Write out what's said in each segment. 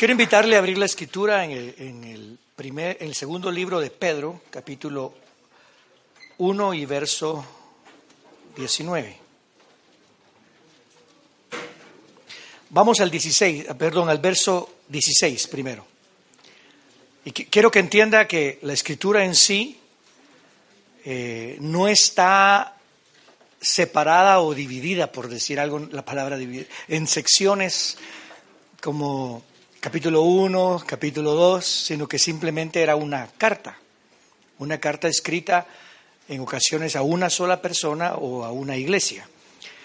Quiero invitarle a abrir la escritura en el, en el primer, en el segundo libro de Pedro, capítulo 1 y verso 19. Vamos al 16, perdón, al verso 16 primero. Y quiero que entienda que la escritura en sí eh, no está separada o dividida, por decir algo, la palabra dividida, en secciones como capítulo 1, capítulo 2, sino que simplemente era una carta, una carta escrita en ocasiones a una sola persona o a una iglesia.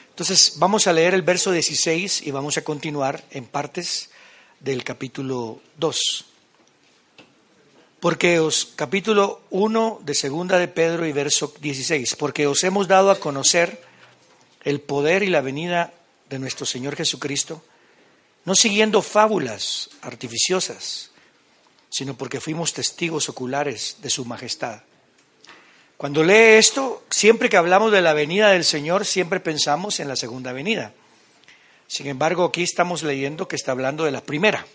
Entonces vamos a leer el verso 16 y vamos a continuar en partes del capítulo 2. Porque os, capítulo 1 de segunda de Pedro y verso 16, porque os hemos dado a conocer el poder y la venida de nuestro Señor Jesucristo, no siguiendo fábulas artificiosas, sino porque fuimos testigos oculares de su majestad. Cuando lee esto, siempre que hablamos de la venida del Señor, siempre pensamos en la segunda venida. Sin embargo, aquí estamos leyendo que está hablando de la primera.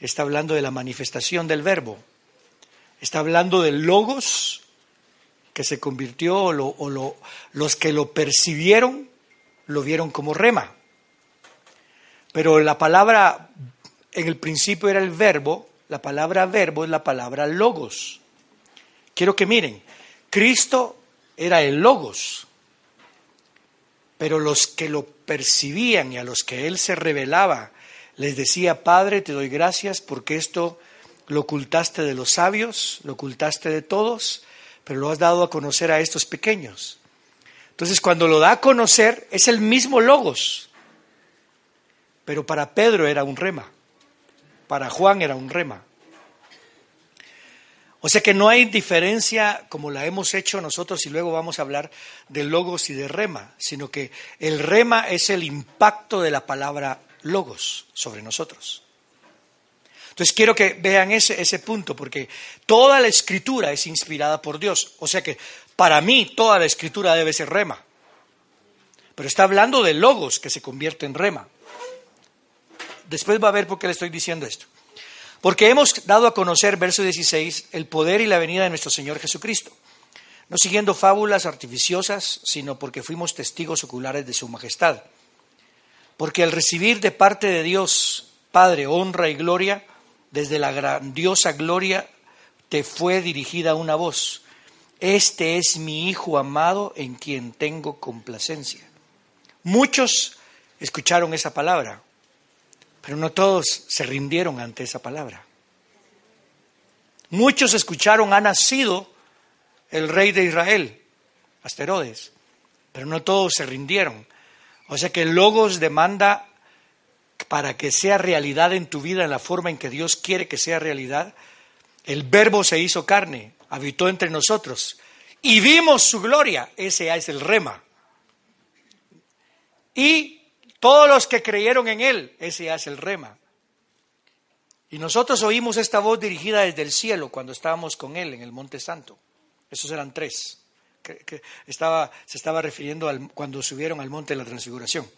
Está hablando de la manifestación del verbo. Está hablando del logos que se convirtió o, los que lo percibieron lo vieron como rema. Pero la palabra, en el principio era el verbo, la palabra verbo es la palabra logos. Quiero que miren, Cristo era el logos, pero los que lo percibían y a los que Él se revelaba, les decía, Padre, te doy gracias porque esto lo ocultaste de los sabios, lo ocultaste de todos, pero lo has dado a conocer a estos pequeños. Entonces, cuando lo da a conocer, es el mismo logos, pero para Pedro era un rema, para Juan era un rema. O sea que no hay diferencia como la hemos hecho nosotros y luego vamos a hablar de logos y de rema, sino que el rema es el impacto de la palabra logos sobre nosotros. Entonces quiero que vean ese, ese punto, porque toda la escritura es inspirada por Dios. O sea que para mí toda la escritura debe ser rema. Pero está hablando de logos que se convierte en rema. Después va a ver por qué le estoy diciendo esto. Porque hemos dado a conocer, verso 16, el poder y la venida de nuestro Señor Jesucristo. No siguiendo fábulas artificiosas, sino porque fuimos testigos oculares de su majestad. Porque al recibir de parte de Dios, Padre, honra y gloria, desde la grandiosa gloria te fue dirigida una voz. Este es mi Hijo amado en quien tengo complacencia. Muchos escucharon esa palabra. Pero no todos se rindieron ante esa palabra. Muchos escucharon, ha nacido el rey de Israel, Asterodes, pero no todos se rindieron. O sea que el Logos demanda para que sea realidad en tu vida en la forma en que Dios quiere que sea realidad. El verbo se hizo carne, habitó entre nosotros y vimos su gloria. Ese es el rema. Y todos los que creyeron en Él, ese es el rema. Y nosotros oímos esta voz dirigida desde el cielo cuando estábamos con Él en el Monte Santo. Esos eran tres. Que, estaba, se estaba refiriendo al, cuando subieron al Monte de la Transfiguración.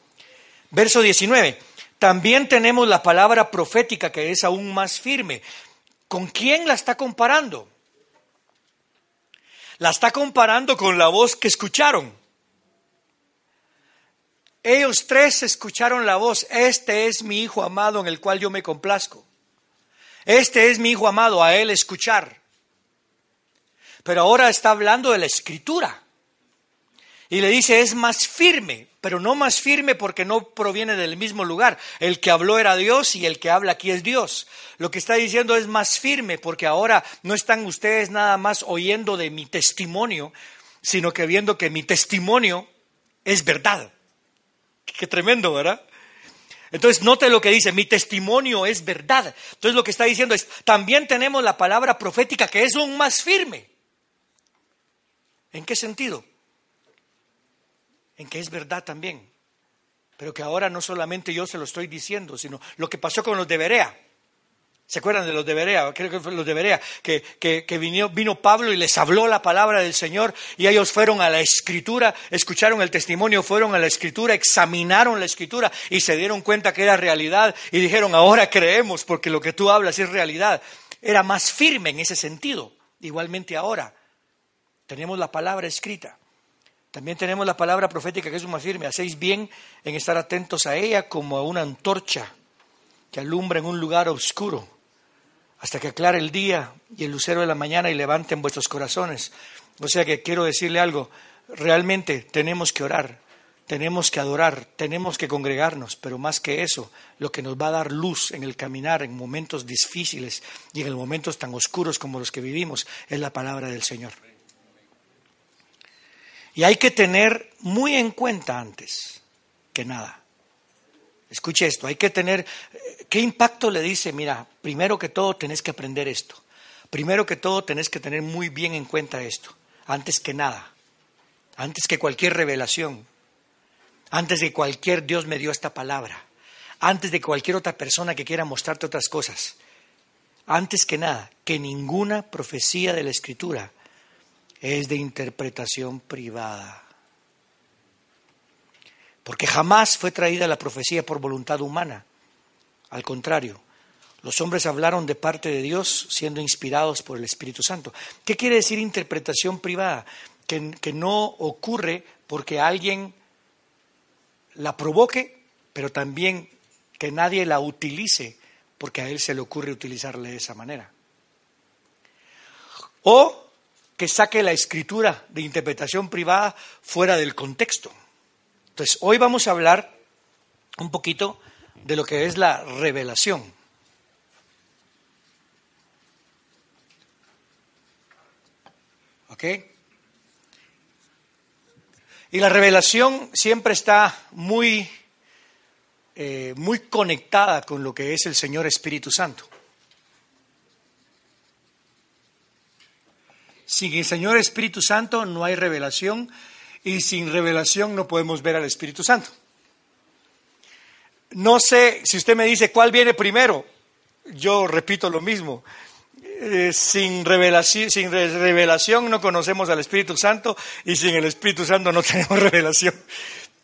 Verso 19. También tenemos la palabra profética que es aún más firme. ¿Con quién la está comparando? La está comparando con la voz que escucharon. Ellos tres escucharon la voz, este es mi Hijo amado en el cual yo me complazco. Este es mi Hijo amado, a él escuchar. Pero ahora está hablando de la escritura. Y le dice, es más firme, pero no más firme porque no proviene del mismo lugar. El que habló era Dios y el que habla aquí es Dios. Lo que está diciendo es más firme porque ahora no están ustedes nada más oyendo de mi testimonio, sino que viendo que mi testimonio es verdad Qué tremendo, ¿verdad? Entonces, note lo que dice, mi testimonio es verdad. Entonces, lo que está diciendo es, también tenemos la palabra profética que es aún más firme. ¿En qué sentido? En que es verdad también. Pero que ahora no solamente yo se lo estoy diciendo, sino lo que pasó con los de Berea. ¿Se acuerdan de los de Berea? Creo que fue los de Berea, que, que, vino, vino, Pablo y les habló la palabra del Señor y ellos fueron a la escritura, escucharon el testimonio, fueron a la escritura, examinaron la escritura y se dieron cuenta que era realidad y dijeron, ahora creemos porque lo que tú hablas es realidad. Era más firme en ese sentido. Igualmente ahora tenemos la palabra escrita. También tenemos la palabra profética que es más firme. Hacéis bien en estar atentos a ella como a una antorcha que alumbra en un lugar oscuro hasta que aclare el día y el lucero de la mañana y levanten vuestros corazones. O sea que quiero decirle algo, realmente tenemos que orar, tenemos que adorar, tenemos que congregarnos, pero más que eso, lo que nos va a dar luz en el caminar en momentos difíciles y en momentos tan oscuros como los que vivimos es la palabra del Señor. Y hay que tener muy en cuenta antes que nada Escuche esto, hay que tener, ¿qué impacto le dice? Mira, primero que todo tenés que aprender esto. Primero que todo tenés que tener muy bien en cuenta esto, antes que nada, antes que cualquier revelación, antes de cualquier Dios me dio esta palabra, antes de cualquier otra persona que quiera mostrarte otras cosas. Antes que nada, que ninguna profecía de la Escritura es de interpretación privada porque jamás fue traída la profecía por voluntad humana. Al contrario, los hombres hablaron de parte de Dios siendo inspirados por el Espíritu Santo. ¿Qué quiere decir interpretación privada? Que, que no ocurre porque alguien la provoque, pero también que nadie la utilice porque a él se le ocurre utilizarla de esa manera. O que saque la escritura de interpretación privada fuera del contexto. Entonces, hoy vamos a hablar un poquito de lo que es la revelación. ¿Ok? Y la revelación siempre está muy, eh, muy conectada con lo que es el Señor Espíritu Santo. Sin el Señor Espíritu Santo no hay revelación, y sin revelación no podemos ver al Espíritu Santo. No sé si usted me dice cuál viene primero, yo repito lo mismo. Eh, sin, revelación, sin revelación no conocemos al Espíritu Santo y sin el Espíritu Santo no tenemos revelación.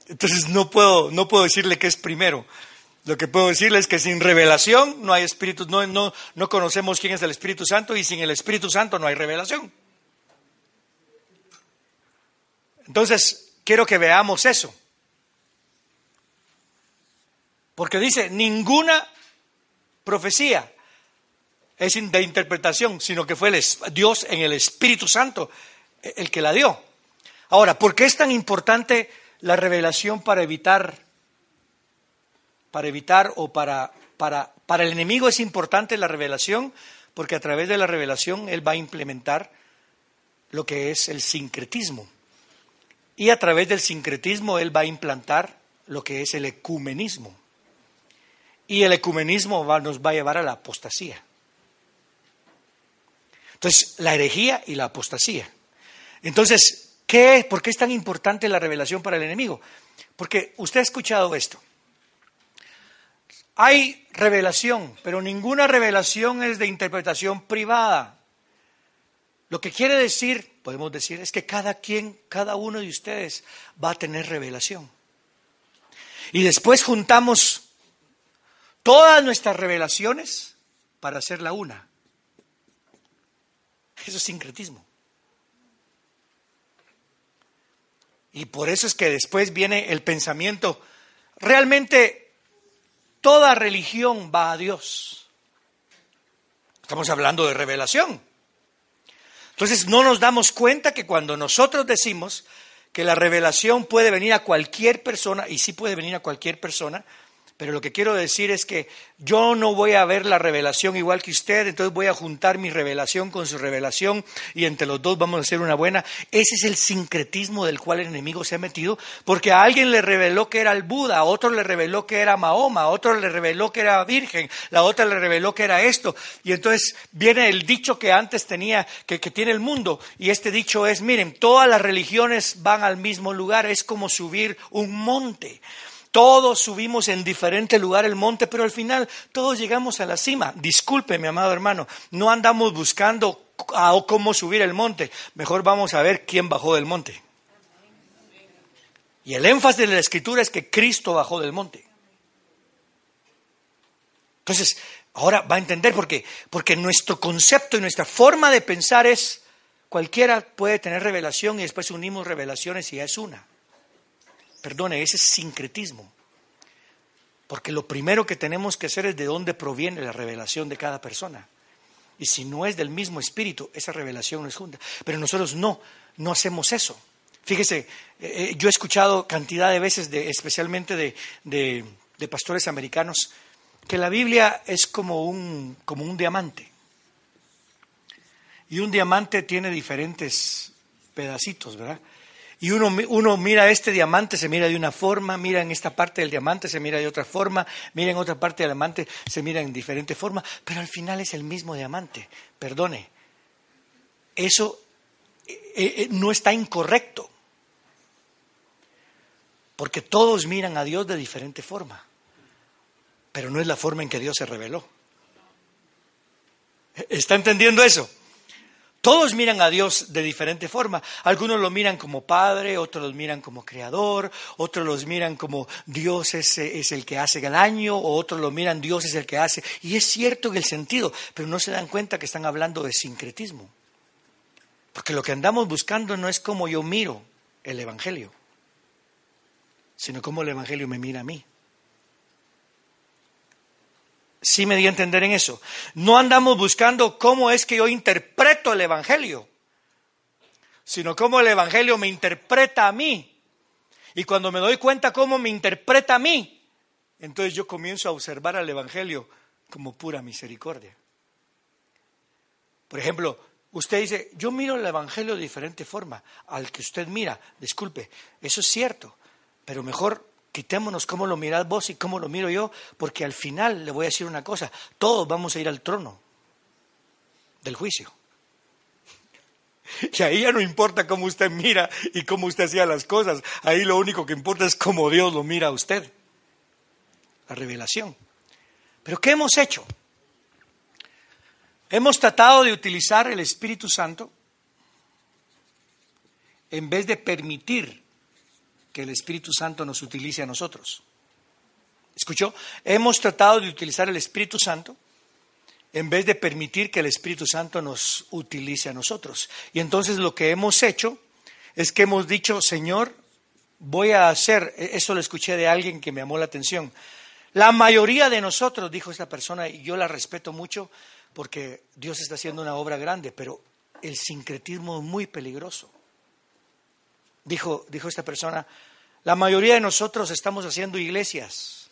Entonces no puedo, no puedo decirle que es primero. Lo que puedo decirle es que sin revelación no hay Espíritu, no, no, no conocemos quién es el Espíritu Santo y sin el Espíritu Santo no hay revelación. Entonces, quiero que veamos eso. Porque dice, ninguna profecía es de interpretación, sino que fue Dios en el Espíritu Santo el que la dio. Ahora, ¿por qué es tan importante la revelación para evitar, para evitar o para, para, para el enemigo es importante la revelación? Porque a través de la revelación él va a implementar lo que es el sincretismo. Y a través del sincretismo él va a implantar lo que es el ecumenismo. Y el ecumenismo nos va a llevar a la apostasía. Entonces, la herejía y la apostasía. Entonces, ¿qué, ¿por qué es tan importante la revelación para el enemigo? Porque usted ha escuchado esto. Hay revelación, pero ninguna revelación es de interpretación privada. Lo que quiere decir podemos decir es que cada quien, cada uno de ustedes va a tener revelación. Y después juntamos todas nuestras revelaciones para hacerla una. Eso es sincretismo. Y por eso es que después viene el pensamiento, realmente toda religión va a Dios. Estamos hablando de revelación. Entonces no nos damos cuenta que cuando nosotros decimos que la revelación puede venir a cualquier persona, y sí puede venir a cualquier persona, Pero lo que quiero decir es que yo no voy a ver la revelación igual que usted, entonces voy a juntar mi revelación con su revelación y entre los dos vamos a hacer una buena. Ese es el sincretismo del cual el enemigo se ha metido, porque a alguien le reveló que era el Buda, a otro le reveló que era Mahoma, a otro le reveló que era virgen, la otra le reveló que era esto. Y entonces viene el dicho que antes tenía, que, que tiene el mundo, y este dicho es, miren, todas las religiones van al mismo lugar, es como subir un monte. Todos subimos en diferente lugar el monte, pero al final todos llegamos a la cima. Disculpe, mi amado hermano, no andamos buscando a cómo subir el monte. Mejor vamos a ver quién bajó del monte. Y el énfasis de la escritura es que Cristo bajó del monte. Entonces, ahora va a entender por qué. Porque nuestro concepto y nuestra forma de pensar es, cualquiera puede tener revelación y después unimos revelaciones y ya es una. Perdone, ese es sincretismo. Porque lo primero que tenemos que hacer es de dónde proviene la revelación de cada persona. Y si no es del mismo espíritu, esa revelación no es junta. Pero nosotros no, no hacemos eso. Fíjese, eh, eh, yo he escuchado cantidad de veces, de, especialmente de, de, pastores americanos, que la Biblia es como un, como un diamante. Y un diamante tiene diferentes pedacitos, ¿verdad? Y uno, uno mira este diamante, se mira de una forma, mira en esta parte del diamante, se mira de otra forma, mira en otra parte del diamante, se mira en diferente forma, pero al final es el mismo diamante. Perdone, eso eh, eh, no está incorrecto, porque todos miran a Dios de diferente forma, pero no es la forma en que Dios se reveló. ¿Está entendiendo eso? Todos miran a Dios de diferente forma. Algunos lo miran como Padre, otros lo miran como Creador, otros los miran como Dios es, es, el que hace el año, o otros lo miran Dios es el que hace. Y es cierto en el sentido, pero no se dan cuenta que están hablando de sincretismo. Porque lo que andamos buscando no es como yo miro el Evangelio, sino como el Evangelio me mira a mí. Sí me di a entender en eso. No andamos buscando cómo es que yo interpreto el Evangelio, sino cómo el Evangelio me interpreta a mí. Y cuando me doy cuenta cómo me interpreta a mí, entonces yo comienzo a observar al Evangelio como pura misericordia. Por ejemplo, usted dice, yo miro el Evangelio de diferente forma al que usted mira. Disculpe, eso es cierto, pero mejor quitémonos cómo lo mirad vos y cómo lo miro yo, porque al final le voy a decir una cosa, todos vamos a ir al trono del juicio. Y ahí ya no importa cómo usted mira y cómo usted hacía las cosas, ahí lo único que importa es cómo Dios lo mira a usted, la revelación. Pero ¿qué hemos hecho? Hemos tratado de utilizar el Espíritu Santo en vez de permitir que el Espíritu Santo nos utilice a nosotros. ¿Escuchó? Hemos tratado de utilizar el Espíritu Santo en vez de permitir que el Espíritu Santo nos utilice a nosotros. Y entonces lo que hemos hecho es que hemos dicho, Señor, voy a hacer, e-, eso lo escuché de alguien que me llamó la atención, la mayoría de nosotros, dijo esta persona, y yo la respeto mucho porque Dios está haciendo una obra grande, pero el sincretismo es muy peligroso dijo, dijo esta persona, la mayoría de nosotros estamos haciendo iglesias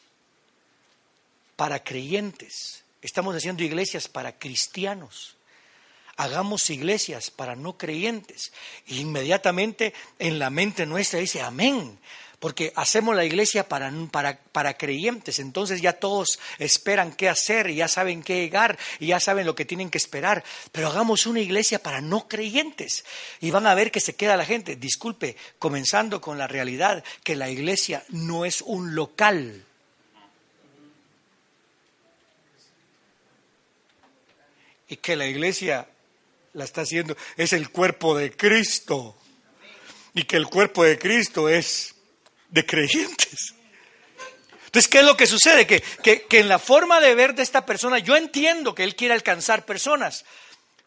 para creyentes, estamos haciendo iglesias para cristianos. Hagamos iglesias para no creyentes. E inmediatamente en la mente nuestra dice, amén porque hacemos la iglesia para, para, para, creyentes, entonces ya todos esperan qué hacer y ya saben qué llegar y ya saben lo que tienen que esperar, pero hagamos una iglesia para no creyentes y van a ver que se queda la gente. Disculpe, comenzando con la realidad que la iglesia no es un local. Y que la iglesia la está haciendo, es el cuerpo de Cristo. Y que el cuerpo de Cristo es de creyentes. Entonces, ¿qué es lo que sucede? Que, que, en la forma de ver de esta persona, yo entiendo que él quiere alcanzar personas,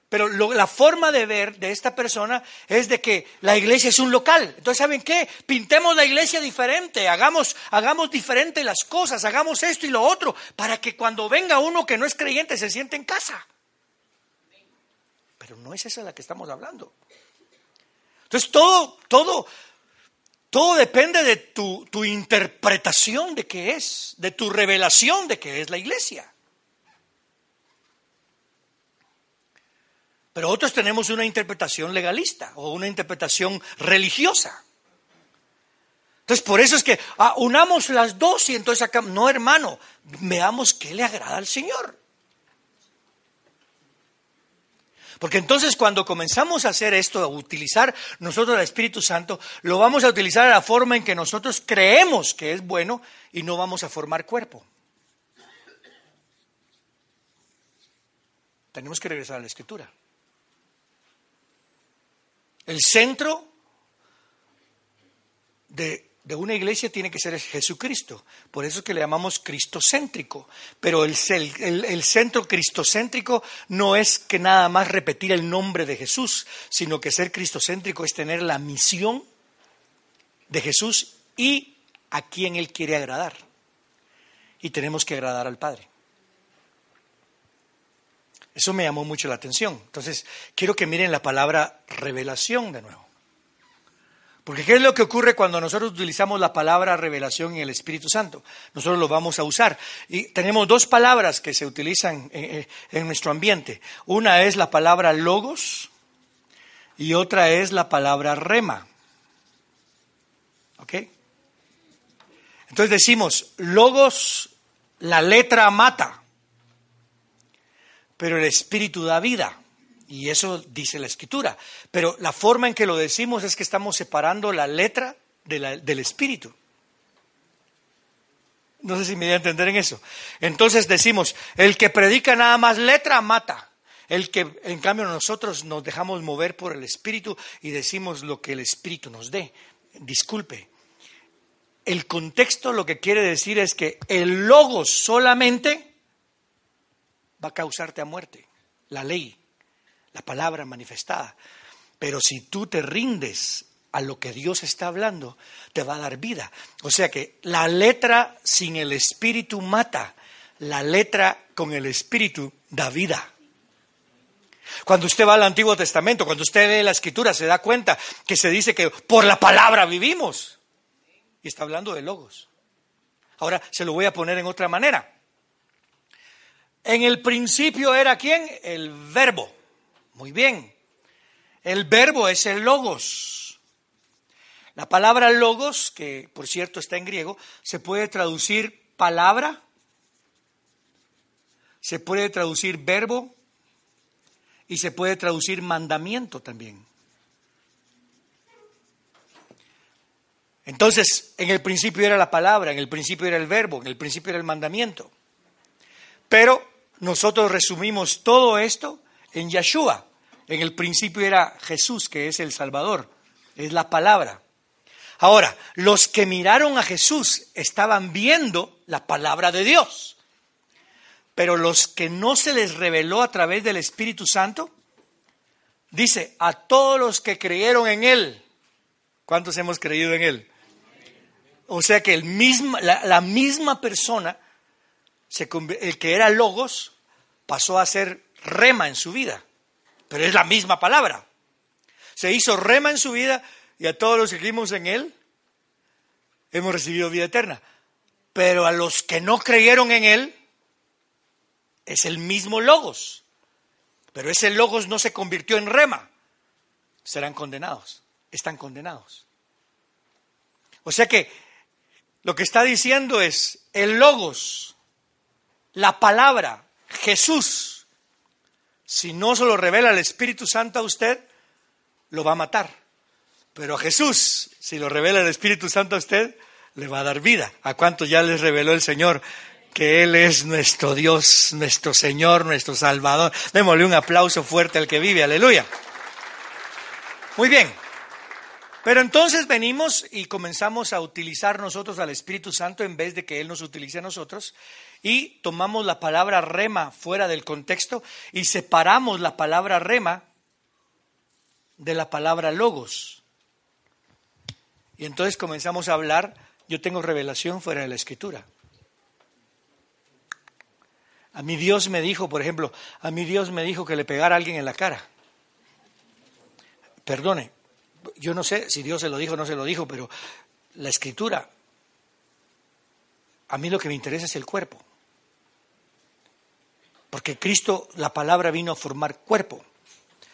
pero la forma de ver de esta persona es de que la iglesia es un local. Entonces, ¿saben qué? Pintemos la iglesia diferente, hagamos, hagamos diferente las cosas, hagamos esto y lo otro, para que cuando venga uno que no es creyente se siente en casa. Pero no es esa la que estamos hablando. Entonces, todo, todo, Todo depende de tu, tu interpretación de qué es, de tu revelación de qué es la iglesia. Pero otros tenemos una interpretación legalista o una interpretación religiosa. Entonces, por eso es que ah, unamos las dos y entonces acá, no hermano, veamos qué le agrada al Señor. Porque entonces cuando comenzamos a hacer esto, a utilizar nosotros el Espíritu Santo, lo vamos a utilizar de la forma en que nosotros creemos que es bueno y no vamos a formar cuerpo. Tenemos que regresar a la Escritura. El centro de, una iglesia tiene que ser Jesucristo. Por eso es que le llamamos cristocéntrico. Pero el, el, centro cristocéntrico no es que nada más repetir el nombre de Jesús, sino que ser cristocéntrico es tener la misión de Jesús y a quien Él quiere agradar. Y tenemos que agradar al Padre. Eso me llamó mucho la atención. Entonces, quiero que miren la palabra revelación de nuevo. Porque ¿qué es lo que ocurre cuando nosotros utilizamos la palabra revelación en el Espíritu Santo? Nosotros lo vamos a usar. Y tenemos dos palabras que se utilizan en, en nuestro ambiente. Una es la palabra logos y otra es la palabra rema. ¿Ok? Entonces decimos, logos, la letra mata pero el Espíritu da vida. Y eso dice la Escritura. Pero la forma en que lo decimos es que estamos separando la letra del Espíritu. No sé si me voy a entender en eso. Entonces decimos, el que predica nada más letra mata. El que, en cambio, nosotros nos dejamos mover por el Espíritu y decimos lo que el Espíritu nos dé. Disculpe. El contexto lo que quiere decir es que el logo solamente va a causarte a muerte. La ley, la palabra manifestada. Pero si tú te rindes a lo que Dios está hablando, te va a dar vida. O sea que la letra sin el espíritu mata, la letra con el espíritu da vida. Cuando usted va al Antiguo Testamento, cuando usted lee la escritura, se da cuenta que se dice que por la palabra vivimos. Y está hablando de logos. Ahora se lo voy a poner en otra manera. En el principio era quién? El verbo. Muy bien. El verbo es el logos. La palabra logos, que por cierto está en griego, se puede traducir palabra, se puede traducir verbo y se puede traducir mandamiento también. Entonces, en el principio era la palabra, en el principio era el verbo, en el principio era el mandamiento. Pero nosotros resumimos todo esto en Yeshua. En el principio era Jesús, que es el Salvador, es la palabra. Ahora, los que miraron a Jesús estaban viendo la palabra de Dios, pero los que no se les reveló a través del Espíritu Santo, dice, a todos los que creyeron en Él, ¿cuántos hemos creído en Él? O sea que el la, la misma persona el que era logos pasó a ser rema en su vida, pero es la misma palabra. Se hizo rema en su vida y a todos los que creímos en él hemos recibido vida eterna. Pero a los que no creyeron en él es el mismo logos. Pero ese logos no se convirtió en rema. Serán condenados. Están condenados. O sea que lo que está diciendo es el logos la palabra, Jesús, si no se lo revela el Espíritu Santo a usted, lo va a matar. Pero a Jesús, si lo revela el Espíritu Santo a usted, le va a dar vida. ¿A cuánto ya les reveló el Señor que Él es nuestro Dios, nuestro Señor, nuestro Salvador? Démosle un aplauso fuerte al que vive, aleluya. Muy bien. Pero entonces venimos y comenzamos a utilizar nosotros al Espíritu Santo en vez de que Él nos utilice a nosotros y tomamos la palabra rema fuera del contexto y separamos la palabra rema de la palabra logos. Y entonces comenzamos a hablar, yo tengo revelación fuera de la escritura. A mi Dios me dijo, por ejemplo, a mi Dios me dijo que le pegara a alguien en la cara. Perdone, yo no sé si Dios se lo dijo o no se lo dijo, pero la escritura, a mí lo que me interesa es el cuerpo. Porque Cristo, la palabra vino a formar cuerpo.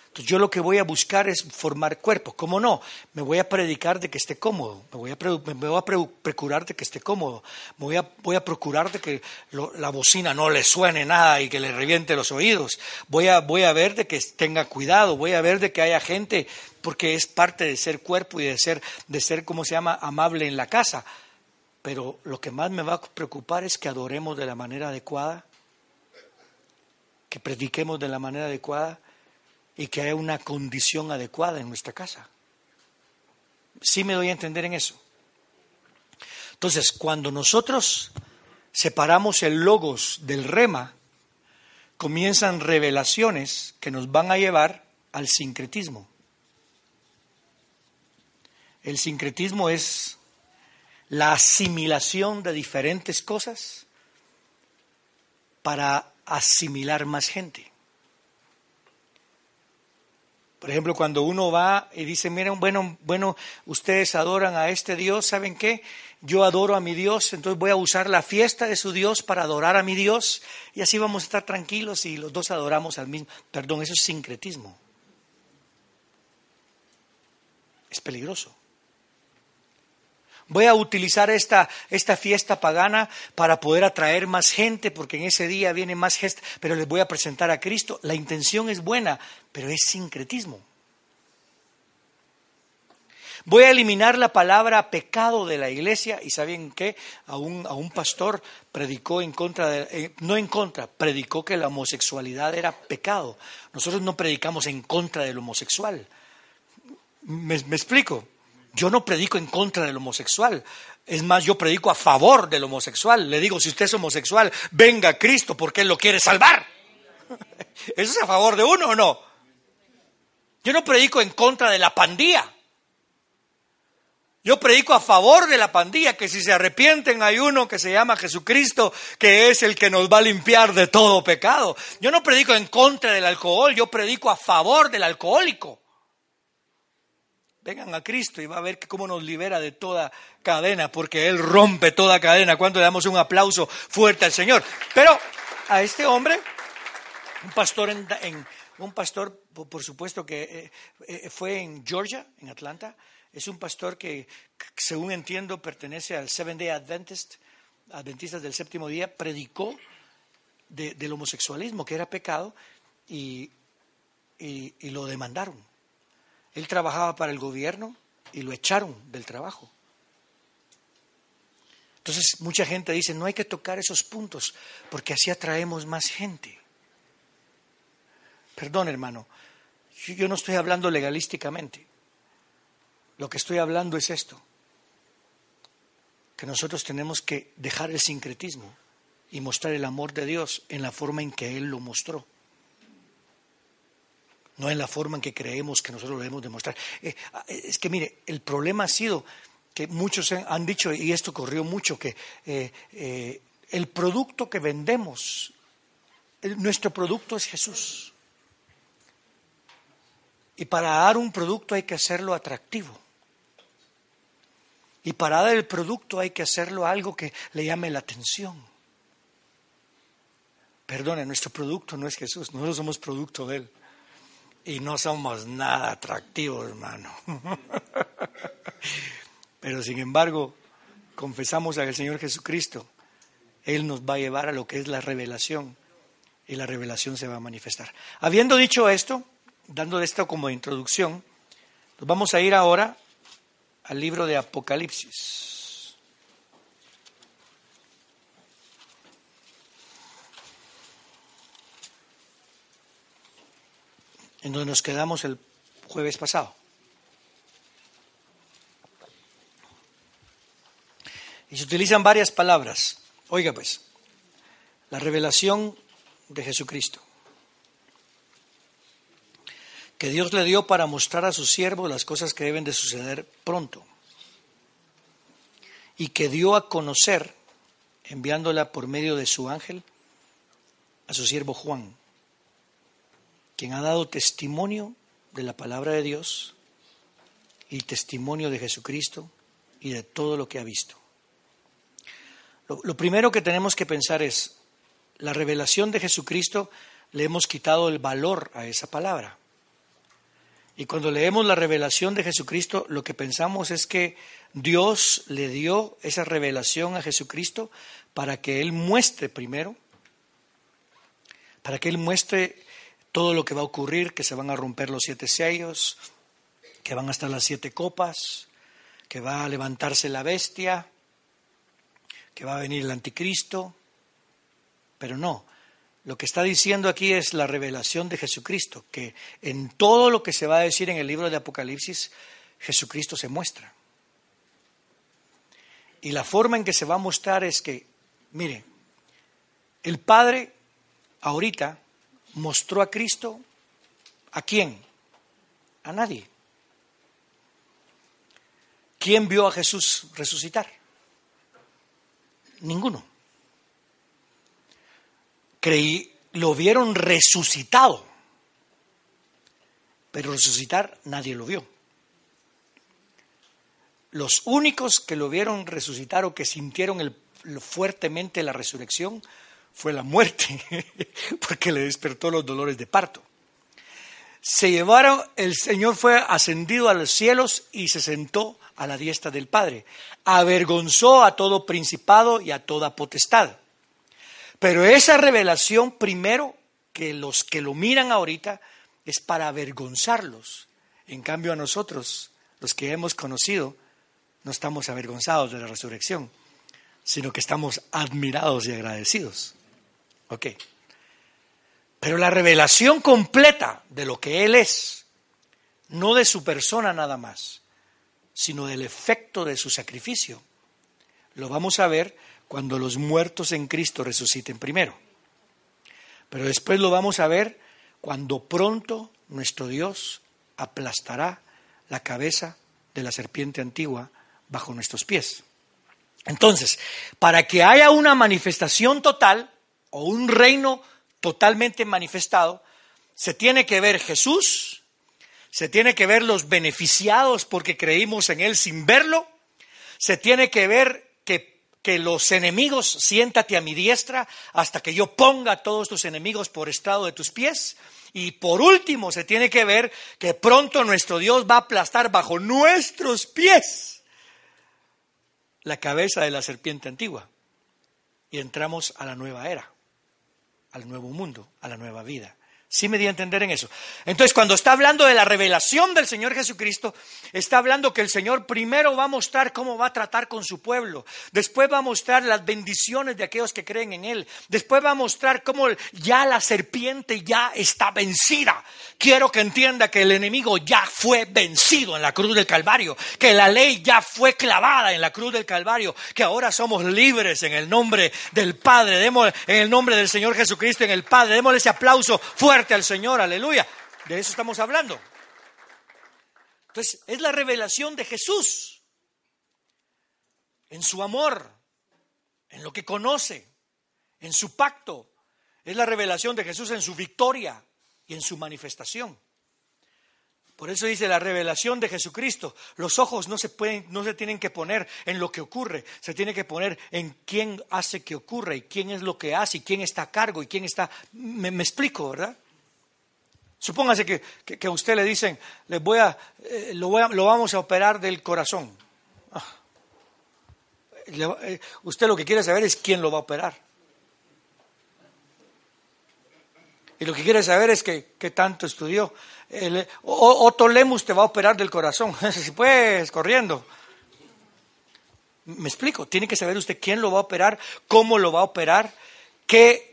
Entonces yo lo que voy a buscar es formar cuerpo. ¿Cómo no? Me voy a predicar de que esté cómodo. Me voy a, me procurar de que esté cómodo. Me voy a, voy a procurar de que la bocina no le suene nada y que le reviente los oídos. Voy a, voy a ver de que tenga cuidado. Voy a ver de que haya gente, porque es parte de ser cuerpo y de ser, de ser, ¿cómo se llama?, amable en la casa. Pero lo que más me va a preocupar es que adoremos de la manera adecuada, que prediquemos de la manera adecuada y que haya una condición adecuada en nuestra casa. Sí me doy a entender en eso. Entonces, cuando nosotros separamos el logos del rema, comienzan revelaciones que nos van a llevar al sincretismo. El sincretismo es la asimilación de diferentes cosas para asimilar más gente. Por ejemplo, cuando uno va y dice, miren, bueno, bueno, ustedes adoran a este Dios, ¿saben qué? Yo adoro a mi Dios, entonces voy a usar la fiesta de su Dios para adorar a mi Dios y así vamos a estar tranquilos y los dos adoramos al mismo. Perdón, eso es sincretismo. Es peligroso. Voy a utilizar esta, esta fiesta pagana para poder atraer más gente, porque en ese día viene más gente, pero les voy a presentar a Cristo. La intención es buena, pero es sincretismo. Voy a eliminar la palabra pecado de la iglesia y saben qué, a un, a un pastor predicó en contra, de, eh, no en contra, predicó que la homosexualidad era pecado. Nosotros no predicamos en contra del homosexual. me explico? Yo no predico en contra del homosexual. Es más, yo predico a favor del homosexual. Le digo, si usted es homosexual, venga a Cristo porque Él lo quiere salvar. ¿Eso es a favor de uno o no? Yo no predico en contra de la pandilla. Yo predico a favor de la pandilla, que si se arrepienten hay uno que se llama Jesucristo, que es el que nos va a limpiar de todo pecado. Yo no predico en contra del alcohol, yo predico a favor del alcohólico. Vengan a Cristo y va a ver cómo nos libera de toda cadena, porque Él rompe toda cadena. Cuando le damos un aplauso fuerte al Señor. Pero a este hombre, un pastor, en, un pastor por supuesto que eh, eh, fue en Georgia, en Atlanta, es un pastor que, según entiendo, pertenece al Seven Day Adventist, Adventistas del séptimo día, predicó del homosexualismo, que era pecado, y lo demandaron él trabajaba para el gobierno y lo echaron del trabajo. Entonces mucha gente dice, no hay que tocar esos puntos porque así atraemos más gente. Perdón, hermano, yo no estoy hablando legalísticamente. Lo que estoy hablando es esto, que nosotros tenemos que dejar el sincretismo y mostrar el amor de Dios en la forma en que Él lo mostró no en la forma en que creemos que nosotros lo debemos demostrar. Eh, ah, es que mire, el problema ha sido que muchos han dicho, y esto ocurrió mucho, que eh, eh, el producto que vendemos, nuestro producto es Jesús. Y para dar un producto hay que hacerlo atractivo. Y para dar el producto hay que hacerlo algo que le llame la atención. Perdone, nuestro producto no es Jesús, nosotros somos producto de Él y no somos nada atractivos, hermano. Pero sin embargo, confesamos al Señor Jesucristo. Él nos va a llevar a lo que es la revelación y la revelación se va a manifestar. Habiendo dicho esto, dando esto como introducción, nos vamos a ir ahora al libro de Apocalipsis. En donde nos quedamos el jueves pasado. Y se utilizan varias palabras. Oiga pues, la revelación de Jesucristo, que Dios le dio para mostrar a su siervo las cosas que deben de suceder pronto, y que dio a conocer, enviándola por medio de su ángel, a su siervo Juan quien ha dado testimonio de la palabra de Dios y testimonio de Jesucristo y de todo lo que ha visto. Lo, lo primero que tenemos que pensar es, la revelación de Jesucristo le hemos quitado el valor a esa palabra. Y cuando leemos la revelación de Jesucristo, lo que pensamos es que Dios le dio esa revelación a Jesucristo para que Él muestre primero, para que Él muestre todo lo que va a ocurrir, que se van a romper los siete sellos, que van a estar las siete copas, que va a levantarse la bestia, que va a venir el anticristo. Pero no, lo que está diciendo aquí es la revelación de Jesucristo, que en todo lo que se va a decir en el libro de Apocalipsis, Jesucristo se muestra. Y la forma en que se va a mostrar es que, mire, el Padre ahorita mostró a Cristo a quién? A nadie. ¿Quién vio a Jesús resucitar? Ninguno creí, lo vieron resucitado, pero resucitar nadie lo vio. Los únicos que lo vieron resucitar o que sintieron fuertemente la resurrección fue la muerte, porque le despertó los dolores de parto. Se llevaron, el Señor fue ascendido a los cielos y se sentó a la diestra del Padre. Avergonzó a todo principado y a toda potestad. Pero esa revelación, primero, que los que lo miran ahorita, es para avergonzarlos. En cambio a nosotros, los que hemos conocido, no estamos avergonzados de la resurrección, sino que estamos admirados y agradecidos. Ok. Pero la revelación completa de lo que Él es, no de su persona nada más, sino del efecto de su sacrificio, lo vamos a ver cuando los muertos en Cristo resuciten primero. Pero después lo vamos a ver cuando pronto nuestro Dios aplastará la cabeza de la serpiente antigua bajo nuestros pies. Entonces, para que haya una manifestación total o un reino totalmente manifestado, se tiene que ver Jesús, se tiene que ver los beneficiados porque creímos en Él sin verlo, se tiene que ver que los enemigos, siéntate a mi diestra hasta que yo ponga a todos tus enemigos por estado de tus pies. Y por último, se tiene que ver que pronto nuestro Dios va a aplastar bajo nuestros pies la cabeza de la serpiente antigua. Y entramos a la nueva era, al nuevo mundo, a la nueva vida. Sí me di a entender en eso. Entonces, cuando está hablando de la revelación del Señor Jesucristo, está hablando que el Señor primero va a mostrar cómo va a tratar con su pueblo, después va a mostrar las bendiciones de aquellos que creen en Él, después va a mostrar cómo ya la serpiente ya está vencida. Quiero que entienda que el enemigo ya fue vencido en la cruz del Calvario, que la ley ya fue clavada en la cruz del Calvario, que ahora somos libres en el nombre del Padre, en el nombre del Señor Jesucristo, en el Padre, démosle ese aplauso fuerte al Señor, aleluya. De eso estamos hablando. Entonces, es la revelación de Jesús en su amor, en lo que conoce, en su pacto. Es la revelación de Jesús en su victoria y en su manifestación. Por eso dice la revelación de Jesucristo. Los ojos no se pueden, no se tienen que poner en lo que ocurre, se tiene que poner en quién hace que ocurra y quién es lo que hace y quién está a cargo y quién está. Me, me explico, ¿verdad? Supóngase que, a usted le dicen, le voy a, eh, lo, vamos a operar del corazón. Ah. Eh, usted lo que quiere saber es quién lo va a operar. Y lo que quiere saber es qué tanto estudió. El, Otto Lemus te va a operar del corazón. si puedes, corriendo. Me explico, tiene que saber usted quién lo va a operar, cómo lo va a operar, qué,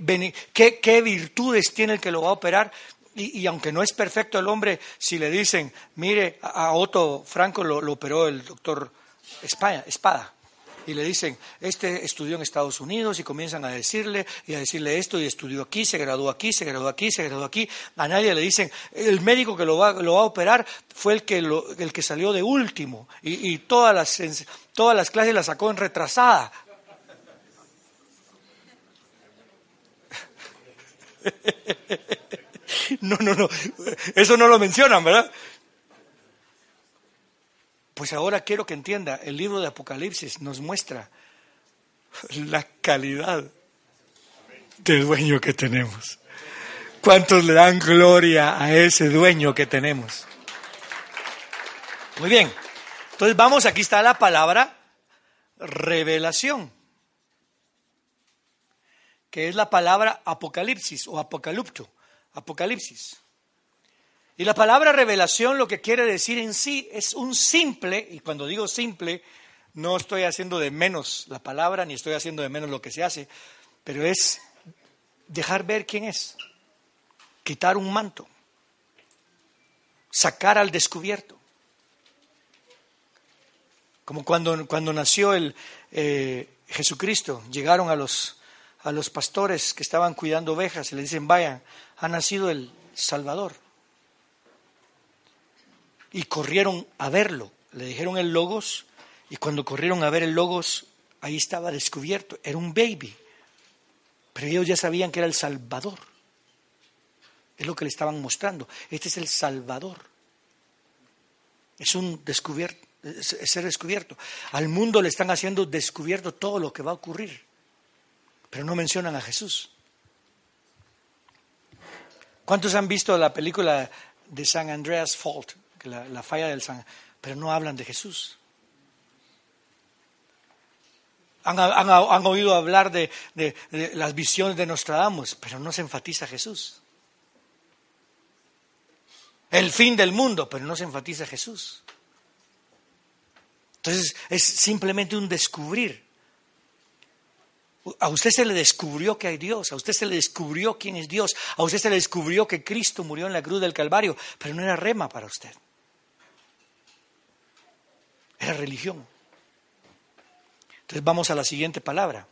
qué virtudes tiene el que lo va a operar. Y, aunque no es perfecto el hombre, si le dicen, mire, a, Otto Franco lo, operó el doctor Espada, y le dicen, este estudió en Estados Unidos y comienzan a decirle y a decirle esto y estudió aquí, se graduó aquí, se graduó aquí, se graduó aquí. A nadie le dicen, el médico que lo va, lo va a operar fue el que, el que salió de último y, todas, las, todas las clases las sacó en retrasada. No, no, no. Eso no lo mencionan, ¿verdad? Pues ahora quiero que entienda, el libro de Apocalipsis nos muestra la calidad del dueño que tenemos. ¿Cuántos le dan gloria a ese dueño que tenemos? Muy bien. Entonces vamos, aquí está la palabra revelación, que es la palabra apocalipsis o apocalipto, apocalipsis. Y la palabra revelación lo que quiere decir en sí es un simple, y cuando digo simple, no estoy haciendo de menos la palabra, ni estoy haciendo de menos lo que se hace, pero es dejar ver quién es, quitar un manto, sacar al descubierto. Como cuando, cuando nació el, eh, Jesucristo, llegaron a los, a los pastores que estaban cuidando ovejas y le dicen, vayan, ha nacido el Salvador. Y corrieron a verlo, le dijeron el Logos, y cuando corrieron a ver el Logos, ahí estaba descubierto, era un baby. Pero ellos ya sabían que era el Salvador. Es lo que le estaban mostrando. Este es el Salvador. Es un descubierto ser descubierto. Al mundo le están haciendo descubierto todo lo que va a ocurrir, pero no mencionan a Jesús. ¿Cuántos han visto la película de San Andreas Fault, la, falla del San, pero no hablan de Jesús? Han, oído hablar de, de, las visiones de Nostradamus, pero no se enfatiza Jesús. El fin del mundo, pero no se enfatiza Jesús. Entonces es simplemente un descubrir. A usted se le descubrió que hay Dios, a usted se le descubrió quién es Dios, a usted se le descubrió que Cristo murió en la cruz del Calvario, pero no era rema para usted. Era religión. Entonces vamos a la siguiente palabra,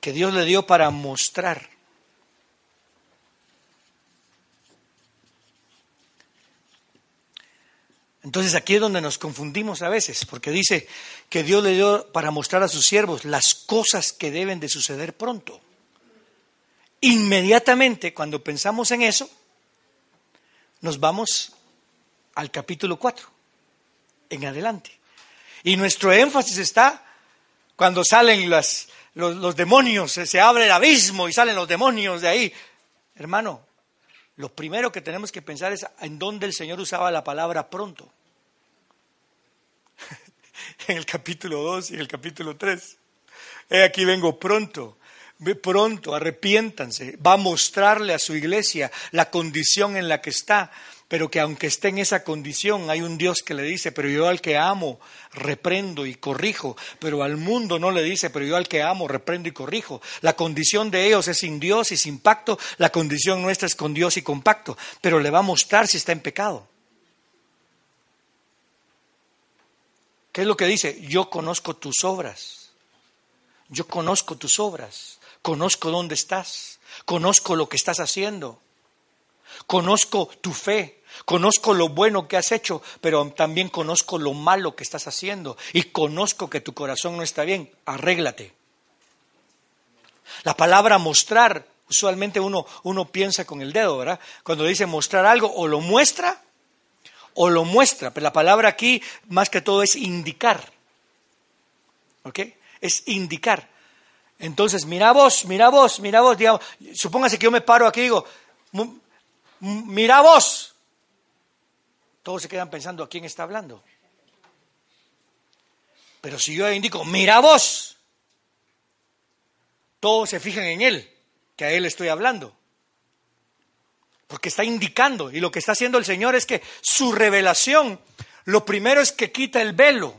que Dios le dio para mostrar Entonces aquí es donde nos confundimos a veces, porque dice que Dios le dio para mostrar a sus siervos las cosas que deben de suceder pronto. Inmediatamente, cuando pensamos en eso, nos vamos al capítulo 4, en adelante. Y nuestro énfasis está cuando salen los, los demonios, se abre el abismo y salen los demonios de ahí. Hermano, lo primero que tenemos que pensar es en dónde el Señor usaba la palabra pronto. en el capítulo 2 y en el capítulo 3. He aquí vengo pronto, pronto, arrepiéntanse. Va a mostrarle a su iglesia la condición en la que está, pero que aunque esté en esa condición, hay un Dios que le dice, pero yo al que amo, reprendo y corrijo, pero al mundo no le dice, pero yo al que amo, reprendo y corrijo. La condición de ellos es sin Dios y sin pacto, la condición nuestra es con Dios y con pacto, pero le va a mostrar si está en pecado. ¿Qué es lo que dice? Yo conozco tus obras. Yo conozco tus obras. Conozco dónde estás. Conozco lo que estás haciendo. Conozco tu fe. Conozco lo bueno que has hecho, pero también conozco lo malo que estás haciendo. Y conozco que tu corazón no está bien. Arréglate. La palabra mostrar, usualmente uno, uno piensa con el dedo, ¿verdad? Cuando dice mostrar algo, o lo muestra o lo muestra, pero la palabra aquí más que todo es indicar. ¿Ok? Es indicar. Entonces, mira vos, mira vos, mira vos, digamos, supóngase que yo me paro aquí y digo, mira vos. Todos se quedan pensando a quién está hablando. Pero si yo indico, mira vos, todos se fijan en él, que a él estoy hablando porque está indicando, y lo que está haciendo el Señor es que su revelación, lo primero es que quita el velo,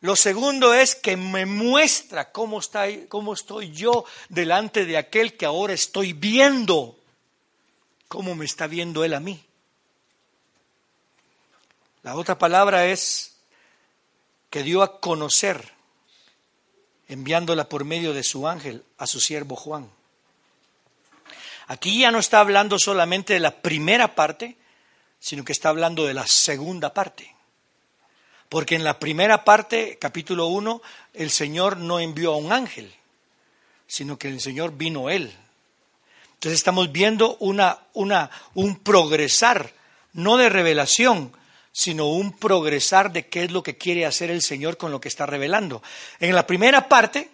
lo segundo es que me muestra cómo, está, cómo estoy yo delante de aquel que ahora estoy viendo, cómo me está viendo Él a mí. La otra palabra es que dio a conocer, enviándola por medio de su ángel a su siervo Juan. Aquí ya no está hablando solamente de la primera parte, sino que está hablando de la segunda parte. Porque en la primera parte, capítulo 1, el Señor no envió a un ángel, sino que el Señor vino Él. Entonces estamos viendo una, una, un progresar, no de revelación, sino un progresar de qué es lo que quiere hacer el Señor con lo que está revelando. En la primera parte,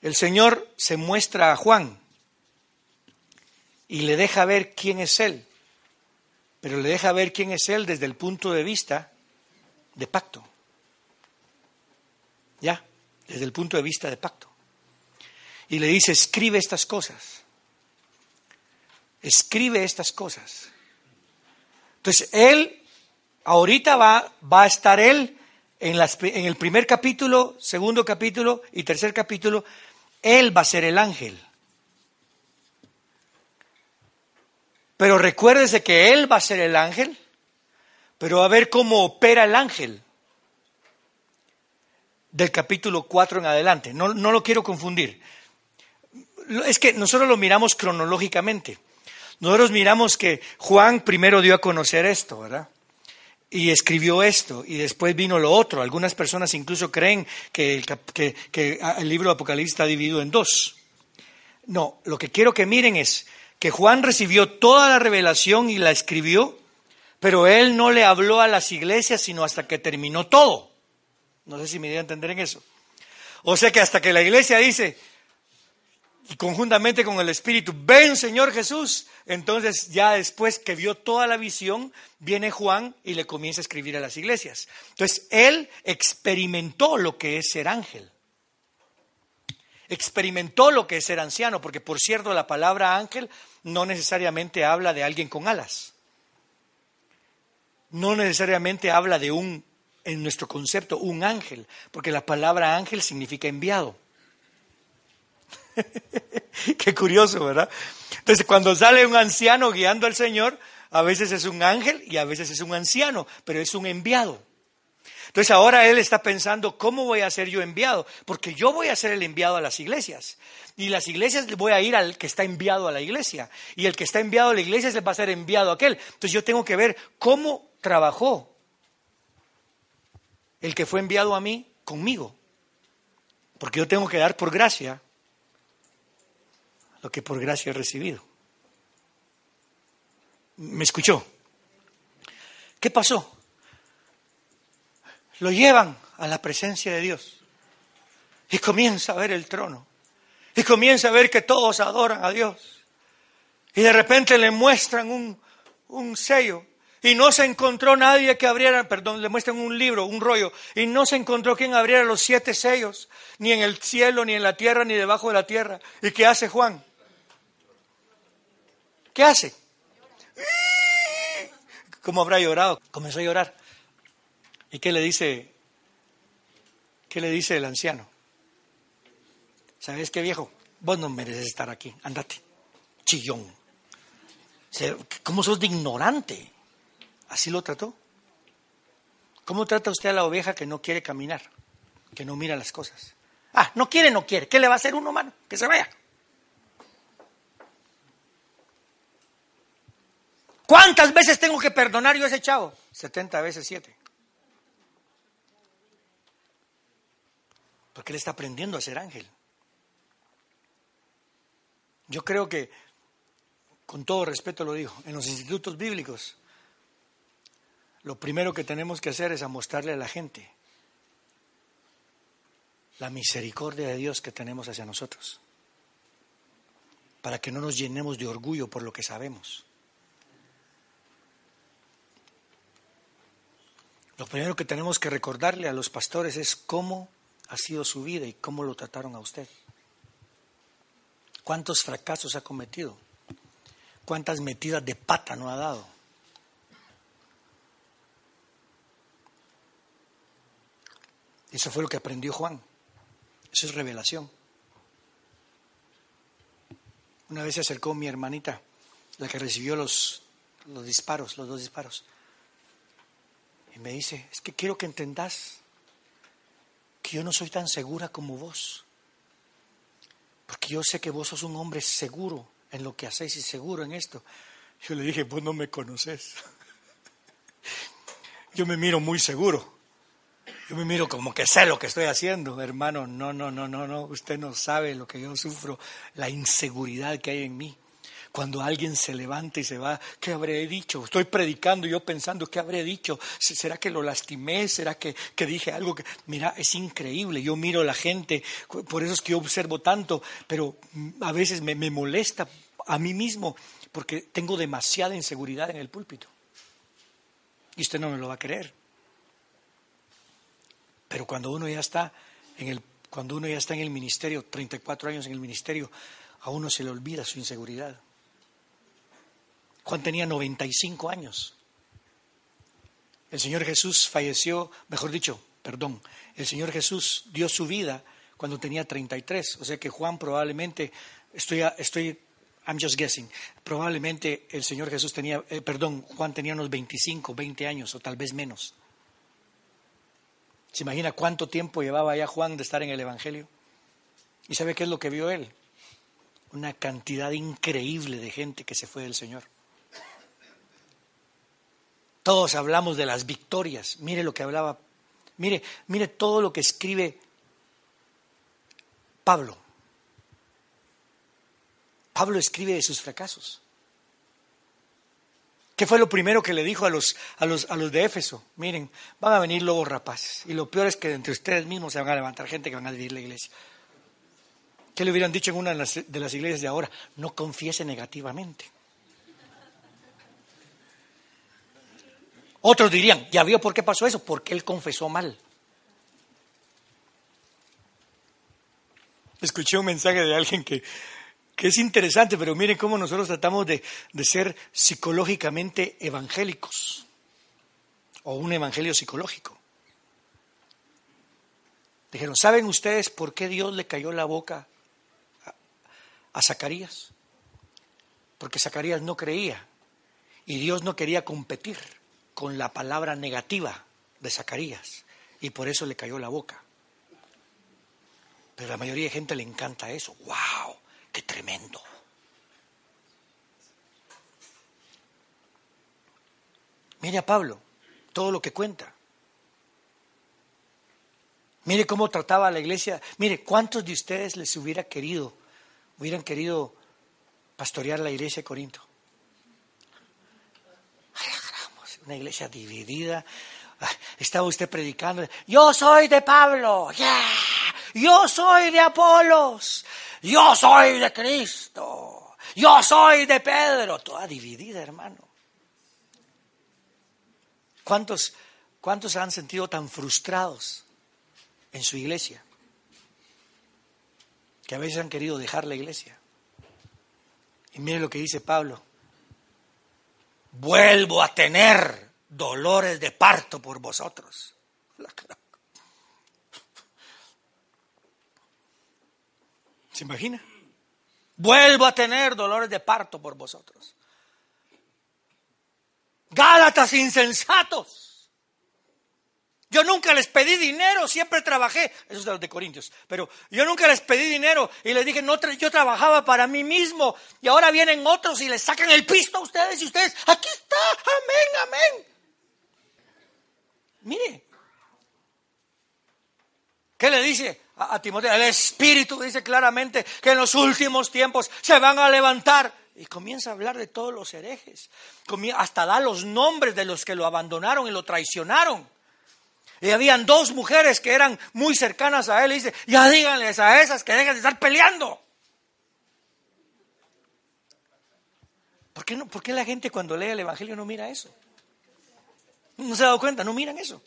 el Señor se muestra a Juan y le deja ver quién es Él, pero le deja ver quién es Él desde el punto de vista de pacto. ¿Ya? Desde el punto de vista de pacto. Y le dice, escribe estas cosas. Escribe estas cosas. Entonces, Él, ahorita va, va a estar Él en, el primer capítulo, segundo capítulo y tercer capítulo. Él va a ser el ángel. Pero recuérdese que Él va a ser el ángel, pero a ver cómo opera el ángel del capítulo 4 en adelante. No, no lo quiero confundir. Es que nosotros lo miramos cronológicamente. Nosotros miramos que Juan primero dio a conocer esto, ¿verdad? Y escribió esto, y después vino lo otro. Algunas personas incluso creen que el, libro de Apocalipsis está dividido en dos. No, lo que quiero que miren es, que Juan recibió toda la revelación y la escribió, pero él no le habló a las iglesias sino hasta que terminó todo. No sé si me dio a entender en eso. O sea que hasta que la iglesia dice, y conjuntamente con el Espíritu, ven Señor Jesús, entonces ya después que vio toda la visión, viene Juan y le comienza a escribir a las iglesias. Entonces él experimentó lo que es ser ángel experimentó lo que es ser anciano, porque por cierto la palabra ángel no necesariamente habla de alguien con alas. No necesariamente habla de un, en nuestro concepto, un ángel, porque la palabra ángel significa enviado. Qué curioso, ¿verdad? Entonces, cuando sale un anciano guiando al Señor, a veces es un ángel y a veces es un anciano, pero es un enviado. Entonces ahora él está pensando, ¿cómo voy a ser yo enviado? Porque yo voy a ser el enviado a las iglesias. Y las iglesias voy a ir al que está enviado a la iglesia. Y el que está enviado a la iglesia se va a ser enviado a aquel. Entonces yo tengo que ver cómo trabajó el que fue enviado a mí conmigo. Porque yo tengo que dar por gracia lo que por gracia he recibido. ¿Me escuchó? ¿Qué pasó? lo llevan a la presencia de Dios. Y comienza a ver el trono. Y comienza a ver que todos adoran a Dios. Y de repente le muestran un, un sello. Y no se encontró nadie que abriera, perdón, le muestran un libro, un rollo. Y no se encontró quien abriera los siete sellos. Ni en el cielo, ni en la tierra, ni debajo de la tierra. ¿Y qué hace Juan? ¿Qué hace? ¿Cómo habrá llorado? Comenzó a llorar. ¿Y qué le dice? ¿Qué le dice el anciano? ¿Sabes qué viejo? Vos no mereces estar aquí, andate, chillón. ¿Cómo sos de ignorante? Así lo trató. ¿Cómo trata usted a la oveja que no quiere caminar, que no mira las cosas? Ah, no quiere, no quiere. ¿Qué le va a hacer uno, mano? Que se vaya. ¿Cuántas veces tengo que perdonar yo a ese chavo? 70 veces 7. porque él está aprendiendo a ser ángel. Yo creo que, con todo respeto lo digo, en los institutos bíblicos, lo primero que tenemos que hacer es mostrarle a la gente la misericordia de Dios que tenemos hacia nosotros, para que no nos llenemos de orgullo por lo que sabemos. Lo primero que tenemos que recordarle a los pastores es cómo ha sido su vida y cómo lo trataron a usted. ¿Cuántos fracasos ha cometido? ¿Cuántas metidas de pata no ha dado? Eso fue lo que aprendió Juan. Eso es revelación. Una vez se acercó mi hermanita, la que recibió los, los disparos, los dos disparos, y me dice, es que quiero que entendas que yo no soy tan segura como vos. Porque yo sé que vos sos un hombre seguro en lo que hacéis y seguro en esto. Yo le dije, vos no me conoces. Yo me miro muy seguro. Yo me miro como que sé lo que estoy haciendo, hermano. No, no, no, no, no. Usted no sabe lo que yo sufro, la inseguridad que hay en mí. Cuando alguien se levanta y se va, ¿qué habré dicho? Estoy predicando yo pensando, ¿qué habré dicho? ¿Será que lo lastimé? ¿Será que, que dije algo que... Mira, es increíble, yo miro a la gente, por eso es que yo observo tanto, pero a veces me, me molesta a mí mismo porque tengo demasiada inseguridad en el púlpito. Y usted no me lo va a creer. Pero cuando uno ya está en el, cuando uno ya está en el ministerio, 34 años en el ministerio, a uno se le olvida su inseguridad. Juan tenía 95 años. El Señor Jesús falleció, mejor dicho, perdón, el Señor Jesús dio su vida cuando tenía 33. O sea que Juan probablemente, estoy, estoy I'm just guessing, probablemente el Señor Jesús tenía, eh, perdón, Juan tenía unos 25, 20 años o tal vez menos. ¿Se imagina cuánto tiempo llevaba ya Juan de estar en el Evangelio? ¿Y sabe qué es lo que vio él? Una cantidad increíble de gente que se fue del Señor. Todos hablamos de las victorias. Mire lo que hablaba. Mire, mire todo lo que escribe Pablo. Pablo escribe de sus fracasos. ¿Qué fue lo primero que le dijo a los, a los, a los de Éfeso? Miren, van a venir lobos rapaces. Y lo peor es que entre ustedes mismos se van a levantar gente que van a dividir la iglesia. ¿Qué le hubieran dicho en una de las, de las iglesias de ahora? No confiese negativamente. Otros dirían, ¿ya vio por qué pasó eso? Porque él confesó mal. Escuché un mensaje de alguien que, que es interesante, pero miren cómo nosotros tratamos de, de ser psicológicamente evangélicos, o un evangelio psicológico. Dijeron, ¿saben ustedes por qué Dios le cayó la boca a, a Zacarías? Porque Zacarías no creía y Dios no quería competir con la palabra negativa de Zacarías y por eso le cayó la boca. Pero a la mayoría de gente le encanta eso. ¡Wow! ¡Qué tremendo! Mire a Pablo, todo lo que cuenta. Mire cómo trataba a la iglesia. Mire, ¿cuántos de ustedes les hubiera querido, hubieran querido pastorear la iglesia de Corinto? Una iglesia dividida. Ah, estaba usted predicando, yo soy de Pablo, yo soy de Apolos, yo soy de Cristo, yo soy de Pedro, toda dividida, hermano. ¿Cuántos, cuántos se han sentido tan frustrados en su iglesia? Que a veces han querido dejar la iglesia. Y mire lo que dice Pablo vuelvo a tener dolores de parto por vosotros. ¿Se imagina? Vuelvo a tener dolores de parto por vosotros. Gálatas insensatos. Yo nunca les pedí dinero, siempre trabajé. Eso es de los de Corintios. Pero yo nunca les pedí dinero y les dije, no, yo trabajaba para mí mismo. Y ahora vienen otros y les sacan el pisto a ustedes y ustedes, aquí está, amén, amén. Mire. ¿Qué le dice a, a Timoteo? El Espíritu dice claramente que en los últimos tiempos se van a levantar y comienza a hablar de todos los herejes. Hasta da los nombres de los que lo abandonaron y lo traicionaron. Y habían dos mujeres que eran muy cercanas a él. Y dice, ya díganles a esas que dejen de estar peleando. ¿Por qué, no, ¿Por qué la gente cuando lee el Evangelio no mira eso? ¿No se ha dado cuenta? No miran eso.